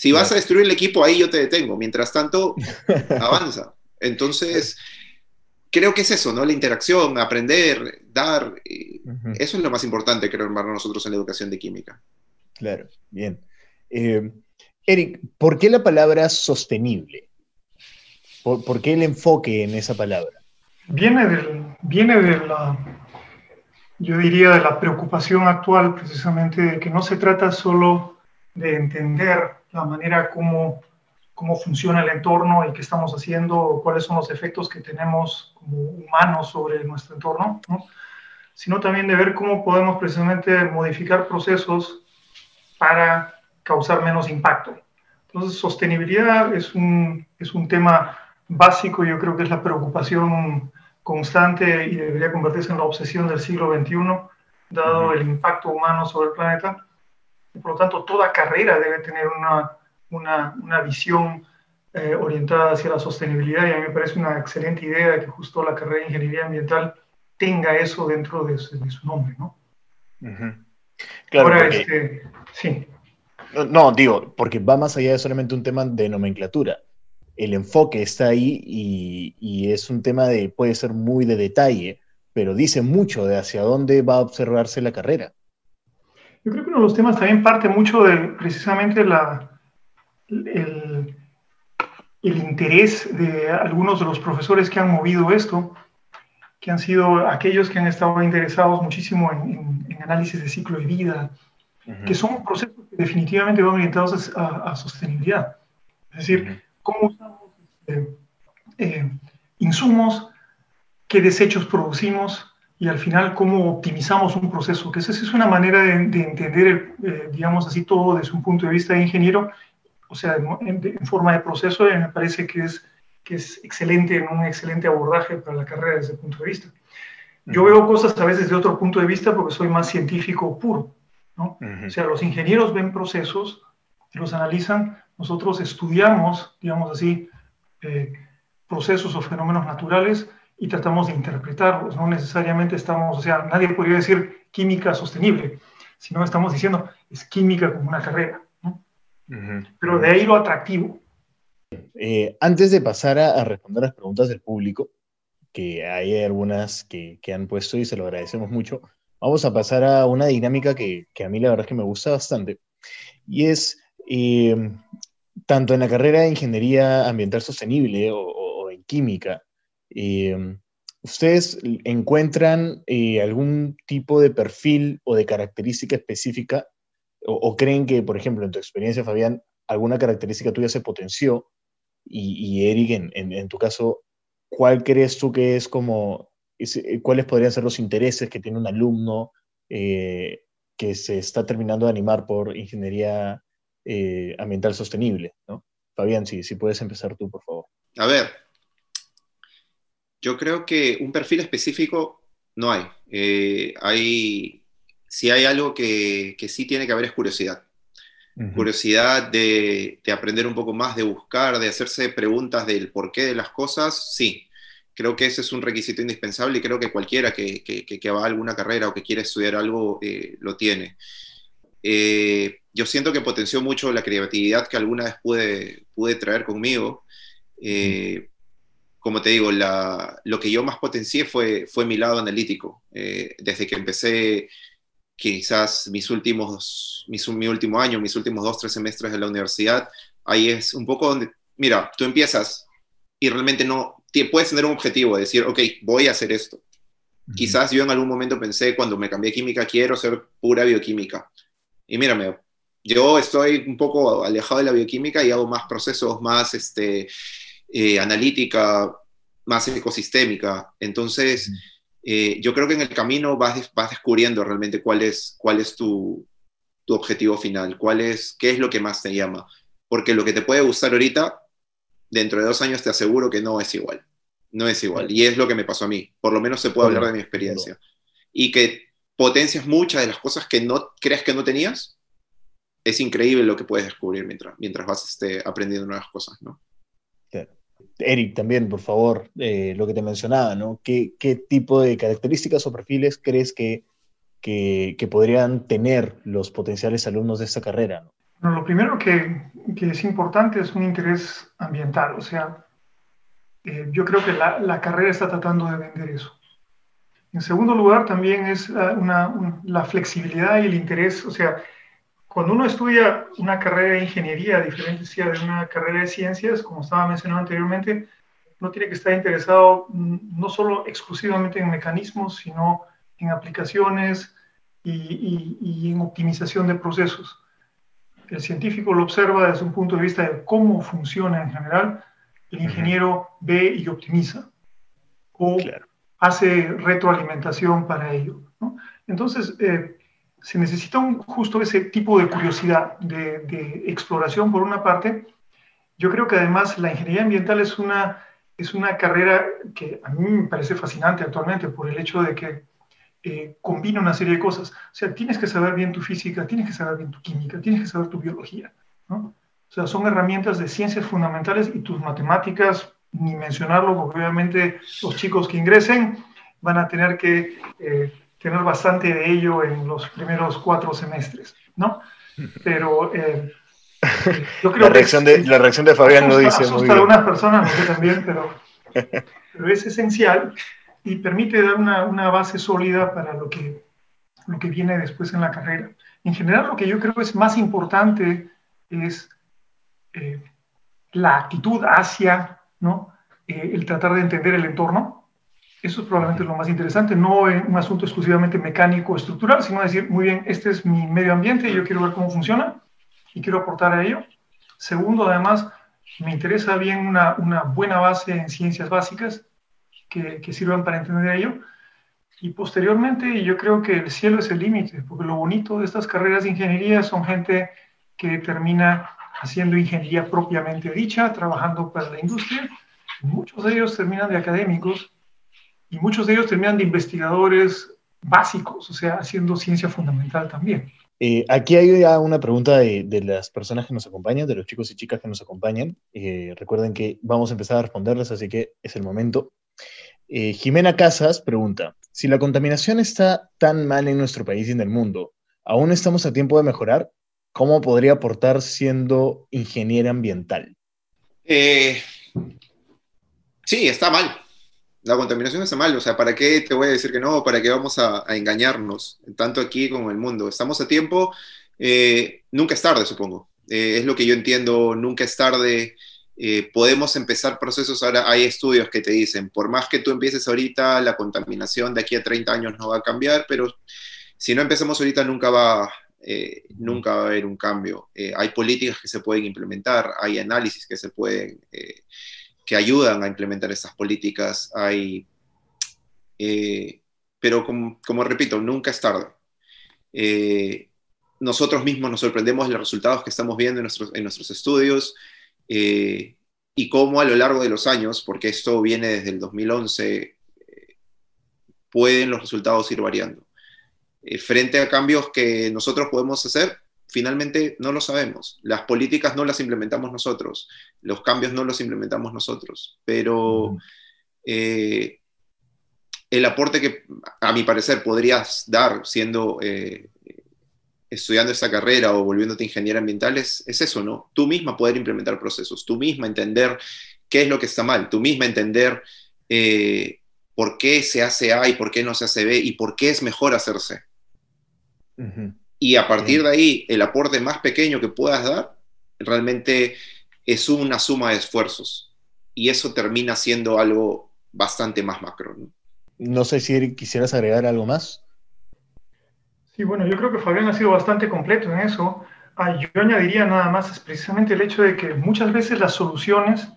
Si vas a destruir el equipo, ahí yo te detengo. Mientras tanto, avanza. Entonces, creo que es eso, ¿no? La interacción, aprender, dar. Eso es lo más importante, creo, para nosotros en la educación de química. Claro, bien. Eh, Eric, ¿por qué la palabra sostenible? ¿Por, qué el enfoque en esa palabra? Viene, del, viene de la, yo diría, de la preocupación actual precisamente de que no se trata solo de entender la manera como cómo funciona el entorno y qué estamos haciendo, cuáles son los efectos que tenemos como humanos sobre nuestro entorno, sino también de ver cómo podemos precisamente modificar procesos para causar menos impacto. Entonces, sostenibilidad es un, es un tema básico, yo creo que es la preocupación constante y debería convertirse en la obsesión del siglo XXI, dado el impacto humano sobre el planeta. Por lo tanto, toda carrera debe tener una una, una visión eh, orientada hacia la sostenibilidad y a mí me parece una excelente idea que justo la carrera de ingeniería ambiental tenga eso dentro de, su, nombre, ¿no? Claro, Ahora, este, sí. No, digo, porque va más allá de solamente un tema de nomenclatura. El enfoque está ahí y, y, es un tema de, puede ser muy de detalle, pero dice mucho de hacia dónde va a observarse la carrera. Yo creo que uno de los temas también parte mucho de precisamente la, el, interés de algunos de los profesores que han movido esto, que han sido aquellos que han estado interesados muchísimo en, análisis de ciclo de vida, que son procesos que definitivamente van orientados a, sostenibilidad. Es decir, cómo usamos este, eh, insumos, qué desechos producimos y al final cómo optimizamos un proceso, que esa es una manera de, entender, eh, digamos así, todo desde un punto de vista de ingeniero o sea, en, forma de proceso, me parece que es, que es excelente, un excelente abordaje para la carrera desde ese punto de vista. Yo veo cosas a veces de otro punto de vista porque soy más científico puro, ¿no? O sea, los ingenieros ven procesos, los analizan, nosotros estudiamos, digamos así, eh, procesos o fenómenos naturales y tratamos de interpretarlos, no necesariamente estamos, o sea, nadie podría decir química sostenible, sino estamos diciendo es química como una carrera. Pero de ahí lo atractivo. Eh, antes de pasar a, responder las preguntas del público, que hay algunas que, que, han puesto y se lo agradecemos mucho, vamos a pasar a una dinámica que, que a mí la verdad es que me gusta bastante. Y es, eh, tanto en la carrera de Ingeniería Ambiental Sostenible o, en Química, eh, ¿ustedes encuentran algún tipo de perfil o de característica específica o, creen que, por ejemplo, en tu experiencia, Fabián, alguna característica tuya se potenció? Y, Eric, en, tu caso, ¿cuál crees tú que es como, eh, cuáles podrían ser los intereses que tiene un alumno eh, que se está terminando de animar por ingeniería eh, ambiental sostenible? ¿no? Fabián, si, si puedes empezar tú, por favor. A ver, yo creo que un perfil específico no hay. hay si hay algo que, sí tiene que haber es curiosidad. Curiosidad de, aprender un poco más, de buscar, de hacerse preguntas del porqué de las cosas, sí. Creo que ese es un requisito indispensable y creo que cualquiera que, que, va a alguna carrera o que quiere estudiar algo eh, lo tiene. Eh, yo siento que potenció mucho la creatividad que alguna vez pude, pude traer conmigo. Eh, como te digo, lo que yo más potencié fue, fue mi lado analítico. desde que empecé quizás mis últimos, mis, mi último año, mis últimos dos, tres semestres de la universidad, ahí es un poco donde, mira, tú empiezas y realmente no, puedes tener un objetivo de decir, ok, voy a hacer esto. Quizás yo en algún momento pensé, cuando me cambié química, quiero ser pura bioquímica. Y mírame, yo estoy un poco alejado de la bioquímica y hago más procesos, más este, eh, analítica, más ecosistémica. Entonces, eh, yo creo que en el camino vas, vas descubriendo realmente cuál es, cuál es tu, tu objetivo final, cuál es, qué es lo que más te llama. Porque lo que te puede gustar ahorita, dentro de dos años te aseguro que no es igual. No es igual. Y es lo que me pasó a mí. Por lo menos se puede hablar de mi experiencia. Y que potencias muchas de las cosas que no crees que no tenías, es increíble lo que puedes descubrir mientras, mientras vas este, aprendiendo nuevas cosas, ¿no? Eric, también, por favor, eh, lo que te mencionaba, ¿no? ¿Qué, ¿Qué, tipo de características o perfiles crees que, que, que, podrían tener los potenciales alumnos de esta carrera? Bueno, lo primero que, que, es importante es un interés ambiental, o sea, eh, yo creo que la, la, carrera está tratando de vender eso. En segundo lugar, también es ah, una, una, la flexibilidad y el interés, o sea, cuando uno estudia una carrera de ingeniería, a diferencia de una carrera de ciencias, como estaba mencionando anteriormente, uno tiene que estar interesado no solo exclusivamente en mecanismos, sino en aplicaciones y, y, y, en optimización de procesos. El científico lo observa desde un punto de vista de cómo funciona en general, el ingeniero ve y optimiza o claro. hace retroalimentación para ello. ¿no? Entonces, eh, se necesita un, justo ese tipo de curiosidad, de, exploración por una parte. Yo creo que además la ingeniería ambiental es una, es una carrera que a mí me parece fascinante actualmente por el hecho de que eh, combina una serie de cosas. O sea, tienes que saber bien tu física, tienes que saber bien tu química, tienes que saber tu biología. ¿no? O sea, son herramientas de ciencias fundamentales y tus matemáticas, ni mencionarlo, porque obviamente los chicos que ingresen van a tener que... Eh, tener bastante de ello en los primeros cuatro semestres, ¿no? Pero eh, yo creo la reacción que... De, la reacción de Fabián asusta, lo dice asusta muy bien. a algunas personas, no sé también, pero, pero es esencial y permite dar una, una, base sólida para lo que, lo que viene después en la carrera. En general, lo que yo creo es más importante es eh, la actitud hacia, ¿no? Eh, el tratar de entender el entorno, eso es probablemente lo más interesante, no un asunto exclusivamente mecánico o estructural, sino decir, muy bien, este es mi medio ambiente y yo quiero ver cómo funciona y quiero aportar a ello. Segundo, además, me interesa bien una, una buena base en ciencias básicas que, que, sirvan para entender ello. Y posteriormente, yo creo que el cielo es el límite, porque lo bonito de estas carreras de ingeniería son gente que termina haciendo ingeniería propiamente dicha, trabajando para la industria. Muchos de ellos terminan de académicos y muchos de ellos terminan de investigadores básicos, o sea, haciendo ciencia fundamental también. Eh, aquí hay ya una pregunta de, de, las personas que nos acompañan, de los chicos y chicas que nos acompañan. Eh, recuerden que vamos a empezar a responderles, así que es el momento. Eh, Jimena Casas pregunta, si la contaminación está tan mal en nuestro país y en el mundo, ¿aún estamos a tiempo de mejorar? ¿Cómo podría aportar siendo ingeniera ambiental? sí, está mal la contaminación está mal, o sea, ¿para qué te voy a decir que no? ¿Para qué vamos a, engañarnos, tanto aquí como en el mundo? Estamos a tiempo, eh, nunca es tarde, supongo. Eh, es lo que yo entiendo, nunca es tarde. Eh, podemos empezar procesos, ahora hay estudios que te dicen, por más que tú empieces ahorita, la contaminación de aquí a 30 años no va a cambiar, pero si no empezamos ahorita nunca va, nunca va a haber un cambio. hay políticas que se pueden implementar, hay análisis que se pueden que ayudan a implementar estas políticas. Hay, eh, pero como, como, repito, nunca es tarde. Eh, nosotros mismos nos sorprendemos de los resultados que estamos viendo en nuestros, en nuestros estudios eh, y cómo a lo largo de los años, porque esto viene desde el 2011, pueden los resultados ir variando. frente a cambios que nosotros podemos hacer, finalmente no lo sabemos. Las políticas no las implementamos nosotros, los cambios no los implementamos nosotros, pero eh, el aporte que a mi parecer podrías dar siendo eh, estudiando esta carrera o volviéndote ingeniero ambiental es, es, eso, ¿no? Tú misma poder implementar procesos, tú misma entender qué es lo que está mal, tú misma entender eh, por qué se hace A y por qué no se hace B y por qué es mejor hacerse. Uh -huh. Y a partir de ahí, el aporte más pequeño que puedas dar realmente es una suma de esfuerzos. Y eso termina siendo algo bastante más macro. No, no sé si quisieras agregar algo más. Sí, bueno, yo creo que Fabián ha sido bastante completo en eso. Ah, yo añadiría nada más es precisamente el hecho de que muchas veces las soluciones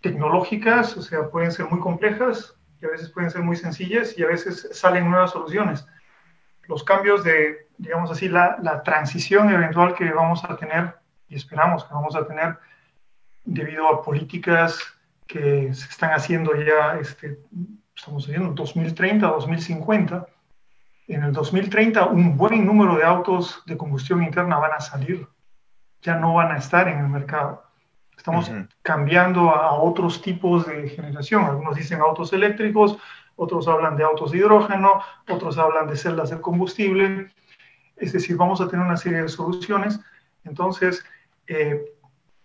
tecnológicas, o sea, pueden ser muy complejas y a veces pueden ser muy sencillas y a veces salen nuevas soluciones. Los cambios de, digamos así, la, la transición eventual que vamos a tener y esperamos que vamos a tener debido a políticas que se están haciendo ya, este, estamos diciendo 2030, 2050. En el 2030 un buen número de autos de combustión interna van a salir, ya no van a estar en el mercado. Estamos cambiando a otros tipos de generación. Algunos dicen autos eléctricos, otros hablan de autos de hidrógeno, otros hablan de celdas de combustible. Es decir, vamos a tener una serie de soluciones. Entonces, eh,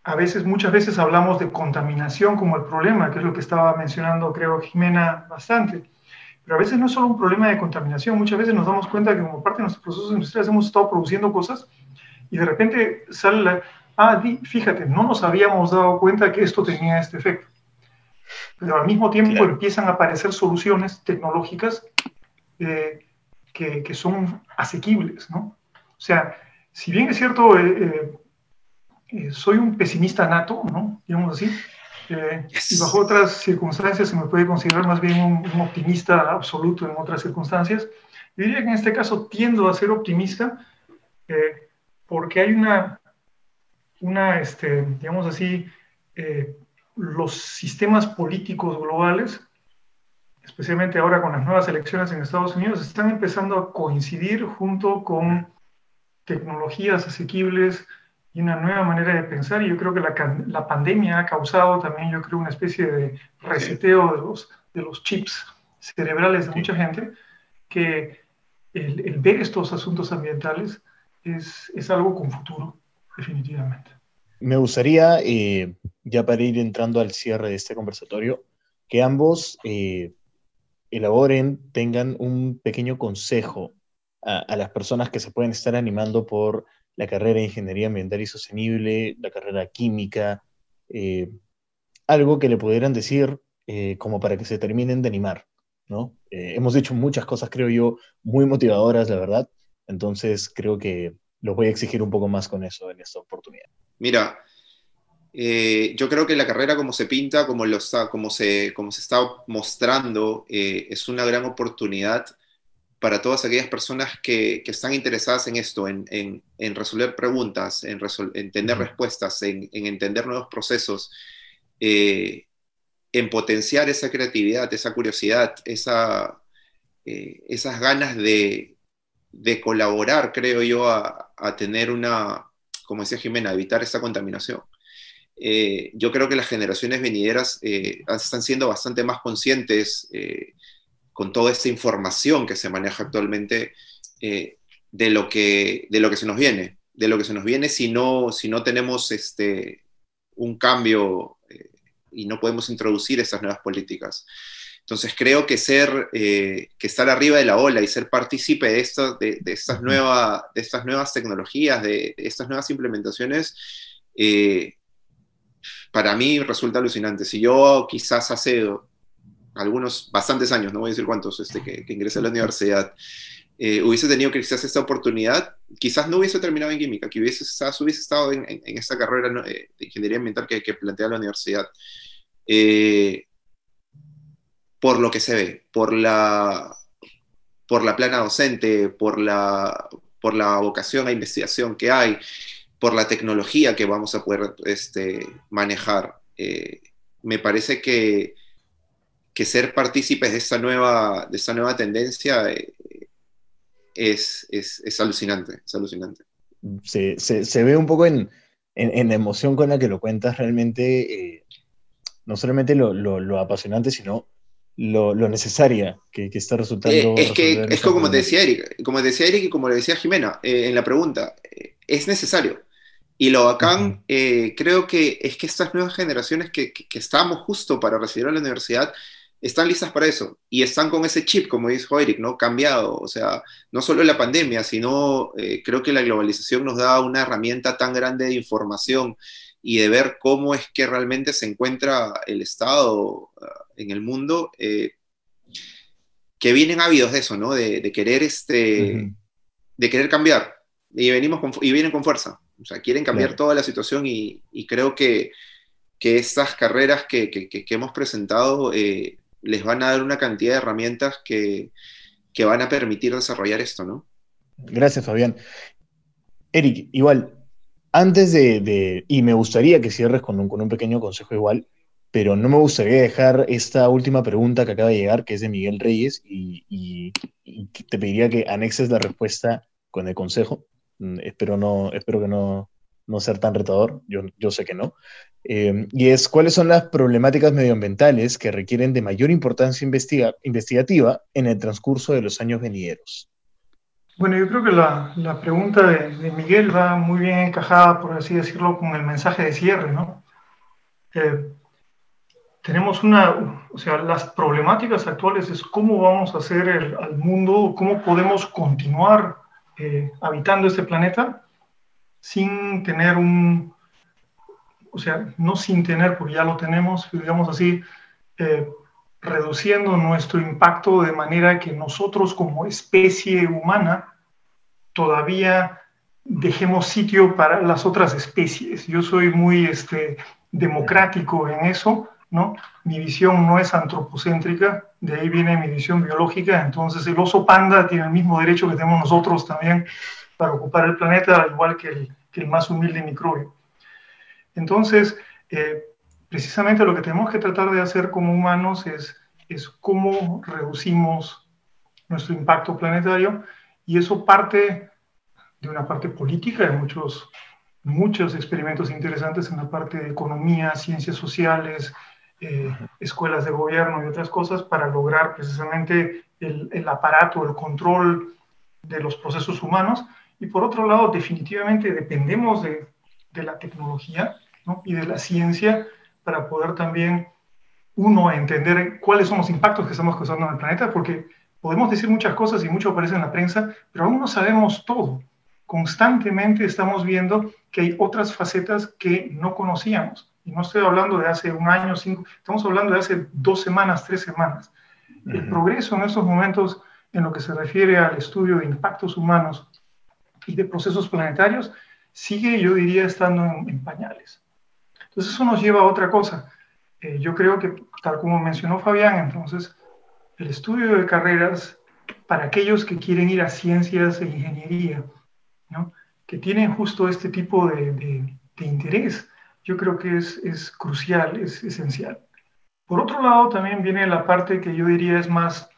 a veces, muchas veces hablamos de contaminación como el problema, que es lo que estaba mencionando, creo, Jimena bastante. Pero a veces no es solo un problema de contaminación, muchas veces nos damos cuenta que como parte de nuestros procesos industriales hemos estado produciendo cosas y de repente sale la, ah, fíjate, no nos habíamos dado cuenta que esto tenía este efecto. Pero al mismo tiempo empiezan a aparecer soluciones tecnológicas eh, que, que, son asequibles, ¿no? O sea, si bien es cierto, eh, eh eh, soy un pesimista nato, ¿no? Digamos así. Eh, y bajo otras circunstancias se me puede considerar más bien un, optimista absoluto en otras circunstancias. Yo diría que en este caso tiendo a ser optimista eh, porque hay una, una este, digamos así, los sistemas políticos globales, especialmente ahora con las nuevas elecciones en Estados Unidos, están empezando a coincidir junto con tecnologías asequibles, y una nueva manera de pensar. Y yo creo que la, la pandemia ha causado también, yo creo, una especie de reseteo de los, de los chips cerebrales de mucha gente, que el, el, ver estos asuntos ambientales es, es, algo con futuro, definitivamente. Me gustaría, eh, ya para ir entrando al cierre de este conversatorio, que ambos eh, elaboren, tengan un pequeño consejo a, las personas que se pueden estar animando por la carrera de Ingeniería Ambiental y Sostenible, la carrera Química, eh, algo que le pudieran decir eh, como para que se terminen de animar, ¿no? Eh, hemos dicho muchas cosas, creo yo, muy motivadoras, la verdad, entonces creo que los voy a exigir un poco más con eso en esta oportunidad. Mira, yo creo que la carrera como se pinta, como, lo está, como, se, como se está mostrando, es una gran oportunidad para todas aquellas personas que, están interesadas en esto, en, resolver preguntas, en, entender respuestas, en, entender nuevos procesos, eh, en potenciar esa creatividad, esa curiosidad, esa, eh, esas ganas de, colaborar, creo yo, a, tener una, como decía Jimena, evitar esa contaminación. Eh, yo creo que las generaciones venideras están siendo bastante más conscientes con toda esta información que se maneja actualmente eh, de, lo que, de lo que se nos viene, de lo que se nos viene si no, si no tenemos este, un cambio eh, y no podemos introducir estas nuevas políticas. Entonces creo que ser, eh, que estar arriba de la ola y ser partícipe de, esto, de, estas, nueva, de estas nuevas tecnologías, de, estas nuevas implementaciones, para mí resulta alucinante. Si yo quizás hace algunos, bastantes años, no voy a decir cuántos, este, que, que ingresé a la universidad, eh, hubiese tenido quizás esta oportunidad, quizás no hubiese terminado en química, que hubiese estado, hubiese estado en, en, esta carrera eh, de ingeniería ambiental que, que plantea la universidad. Eh, por lo que se ve, por la, por la plana docente, por la, por la vocación a investigación que hay, por la tecnología que vamos a poder este, manejar. me parece que que ser partícipes de esta nueva, de esta nueva tendencia eh, es, es, es, alucinante, es alucinante. Se, se, se ve un poco en, en, la emoción con la que lo cuentas, realmente, eh, no solamente lo, lo, lo, apasionante, sino lo, lo necesaria que, que, está resultando. Eh, es que, es como te decía Eric, como decía Eric y como le decía Jimena en la pregunta, es necesario. Y lo bacán, creo que es que estas nuevas generaciones que, que, que estamos justo para recibir a la universidad, están listas para eso y están con ese chip, como dijo Eric, ¿no? Cambiado. O sea, no solo la pandemia, sino eh, creo que la globalización nos da una herramienta tan grande de información y de ver cómo es que realmente se encuentra el Estado ah, en el mundo, eh, que vienen ávidos de eso, ¿no? De, querer, este, de querer cambiar. Y, venimos y vienen con fuerza. O sea, quieren cambiar toda la situación y, y creo que que estas carreras que, hemos presentado eh, les van a dar una cantidad de herramientas que, van a permitir desarrollar esto, ¿no? Gracias, Fabián. Eric, igual, antes de, y me gustaría que cierres con un, con un pequeño consejo igual, pero no me gustaría dejar esta última pregunta que acaba de llegar, que es de Miguel Reyes, y, te pediría que anexes la respuesta con el consejo. Mm, espero, no, espero que no, no ser tan retador, yo, yo sé que no. Eh, y es, ¿cuáles son las problemáticas medioambientales que requieren de mayor importancia investigativa en el transcurso de los años venideros? Bueno, yo creo que la, la pregunta de, de, Miguel va muy bien encajada, por así decirlo, con el mensaje de cierre, ¿no? Eh, tenemos una, o sea, las problemáticas actuales es cómo vamos a hacer el, al mundo, cómo podemos continuar eh, habitando este planeta sin tener un, o sea, no sin tener, porque ya lo tenemos, digamos así, eh, reduciendo nuestro impacto de manera que nosotros como especie humana todavía dejemos sitio para las otras especies. Yo soy muy este, democrático en eso ¿no? Mi visión no es antropocéntrica, de ahí viene mi visión biológica, entonces el oso panda tiene el mismo derecho que tenemos nosotros también para ocupar el planeta, al igual que el, que el más humilde microbio. Entonces, eh, precisamente lo que tenemos que tratar de hacer como humanos es, es cómo reducimos nuestro impacto planetario y eso parte de una parte política, de muchos, muchos experimentos interesantes en la parte de economía, ciencias sociales, eh, escuelas de gobierno y otras cosas para lograr precisamente el, aparato, el control de los procesos humanos. Y por otro lado, definitivamente dependemos de, la tecnología y de la ciencia para poder también, uno, entender cuáles son los impactos que estamos causando en el planeta, porque podemos decir muchas cosas y mucho aparece en la prensa, pero aún no sabemos todo. Constantemente estamos viendo que hay otras facetas que no conocíamos y no estoy hablando de hace un año, cinco, estamos hablando de hace dos semanas, tres semanas. El progreso en estos momentos en lo que se refiere al estudio de impactos humanos y de procesos planetarios sigue, yo diría, estando en, pañales. Entonces eso nos lleva a otra cosa. Eh, yo creo que, tal como mencionó Fabián, entonces, el estudio de carreras para aquellos que quieren ir a ciencias e ingeniería, ¿no? que tienen justo este tipo de, de, de interés, yo creo que es, es crucial, es esencial. Por otro lado, también viene la parte que yo diría es más,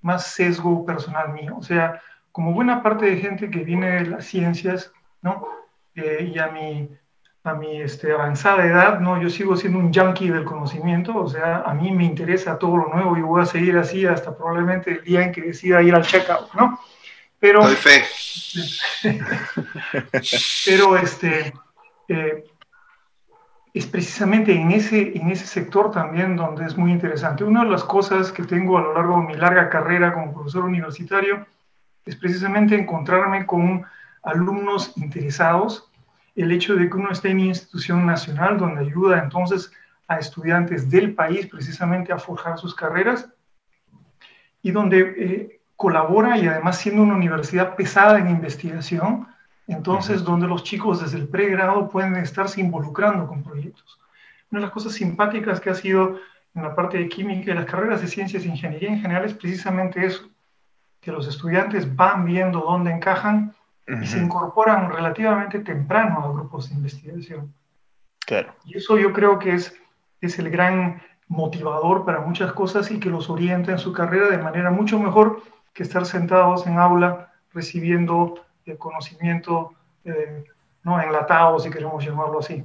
más sesgo personal mío. O sea, como buena parte de gente que viene de las ciencias, ¿no? Eh, y a mi, a mi este, avanzada edad, ¿no? Yo sigo siendo un junkie del conocimiento, o sea, a mí me interesa todo lo nuevo y voy a seguir así hasta probablemente el día en que decida ir al checkout, ¿no? Pero... Doy fe. pero, este... Eh, es precisamente en ese, en ese sector también donde es muy interesante. Una de las cosas que tengo a lo largo de mi larga carrera como profesor universitario es precisamente encontrarme con alumnos interesados, el hecho de que uno esté en una institución nacional donde ayuda entonces a estudiantes del país precisamente a forjar sus carreras y donde eh, colabora y además siendo una universidad pesada en investigación, entonces, donde los chicos desde el pregrado pueden estarse involucrando con proyectos. Una de las cosas simpáticas que ha sido en la parte de química y las carreras de ciencias e ingeniería en general es precisamente eso, que los estudiantes van viendo dónde encajan y se incorporan relativamente temprano a grupos de investigación. Claro. Y eso yo creo que es, es el gran motivador para muchas cosas y que los orienta en su carrera de manera mucho mejor que estar sentados en aula recibiendo el conocimiento eh, no enlatado, si queremos llamarlo así.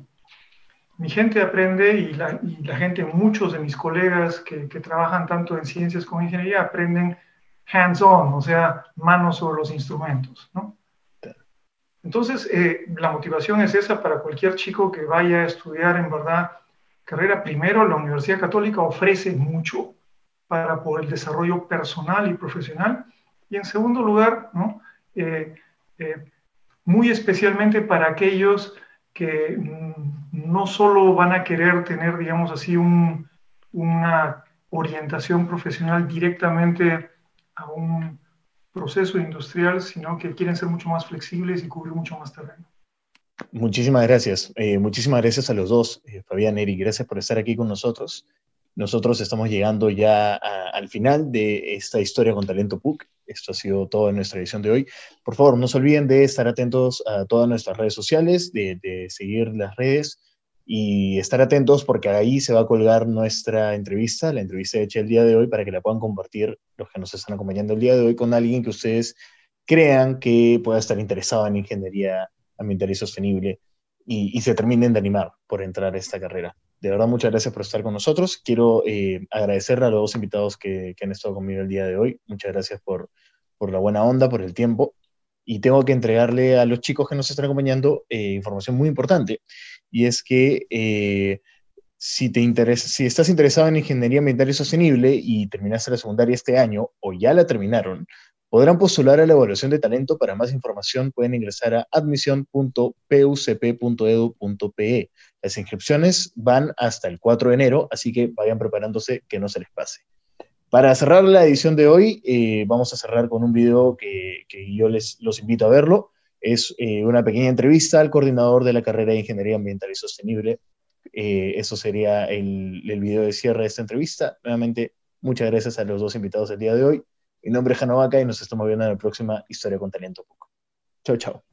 Mi gente aprende y la, y la gente, muchos de mis colegas que, que, trabajan tanto en ciencias como en ingeniería, aprenden hands-on, o sea, manos sobre los instrumentos. ¿no? Entonces, eh, la motivación es esa para cualquier chico que vaya a estudiar en verdad carrera. Primero, la Universidad Católica ofrece mucho para por el desarrollo personal y profesional. Y en segundo lugar, ¿no? Eh, eh, muy especialmente para aquellos que mm, no solo van a querer tener, digamos así, una orientación profesional directamente a un proceso industrial, sino que quieren ser mucho más flexibles y cubrir mucho más terreno. Muchísimas gracias. Eh, muchísimas gracias a los dos, eh, Fabián, Eri. Gracias por estar aquí con nosotros. Nosotros estamos llegando ya al final de esta historia con Talento PUC. Esto ha sido todo en nuestra edición de hoy. Por favor, no se olviden de estar atentos a todas nuestras redes sociales, de, seguir las redes y estar atentos porque ahí se va a colgar nuestra entrevista, la entrevista hecha el día de hoy, para que la puedan compartir los que nos están acompañando el día de hoy con alguien que ustedes crean que pueda estar interesado en ingeniería ambiental y sostenible y, se terminen de animar por entrar a esta carrera. De verdad, muchas gracias por estar con nosotros. Quiero eh, agradecer a los dos invitados que, han estado conmigo el día de hoy. Muchas gracias por, por la buena onda, por el tiempo. Y tengo que entregarle a los chicos que nos están acompañando eh, información muy importante y es que eh, si, te interesa, si estás interesado en ingeniería ambiental y sostenible y terminaste la secundaria este año o ya la terminaron, podrán postular a la evaluación de talento. Para más información pueden ingresar a admisión.pucp.edu.pe. Las inscripciones van hasta el 4 de enero, así que vayan preparándose que no se les pase. Para cerrar la edición de hoy, eh, vamos a cerrar con un video que, que yo les los invito a verlo es eh, una pequeña entrevista al coordinador de la carrera de Ingeniería Ambiental y Sostenible. Eh, eso sería el, el, video de cierre de esta entrevista. Nuevamente, muchas gracias a los dos invitados del día de hoy. Mi nombre es Janovaca y nos estamos viendo en la próxima Historia con Talento Poco. Chao, chao.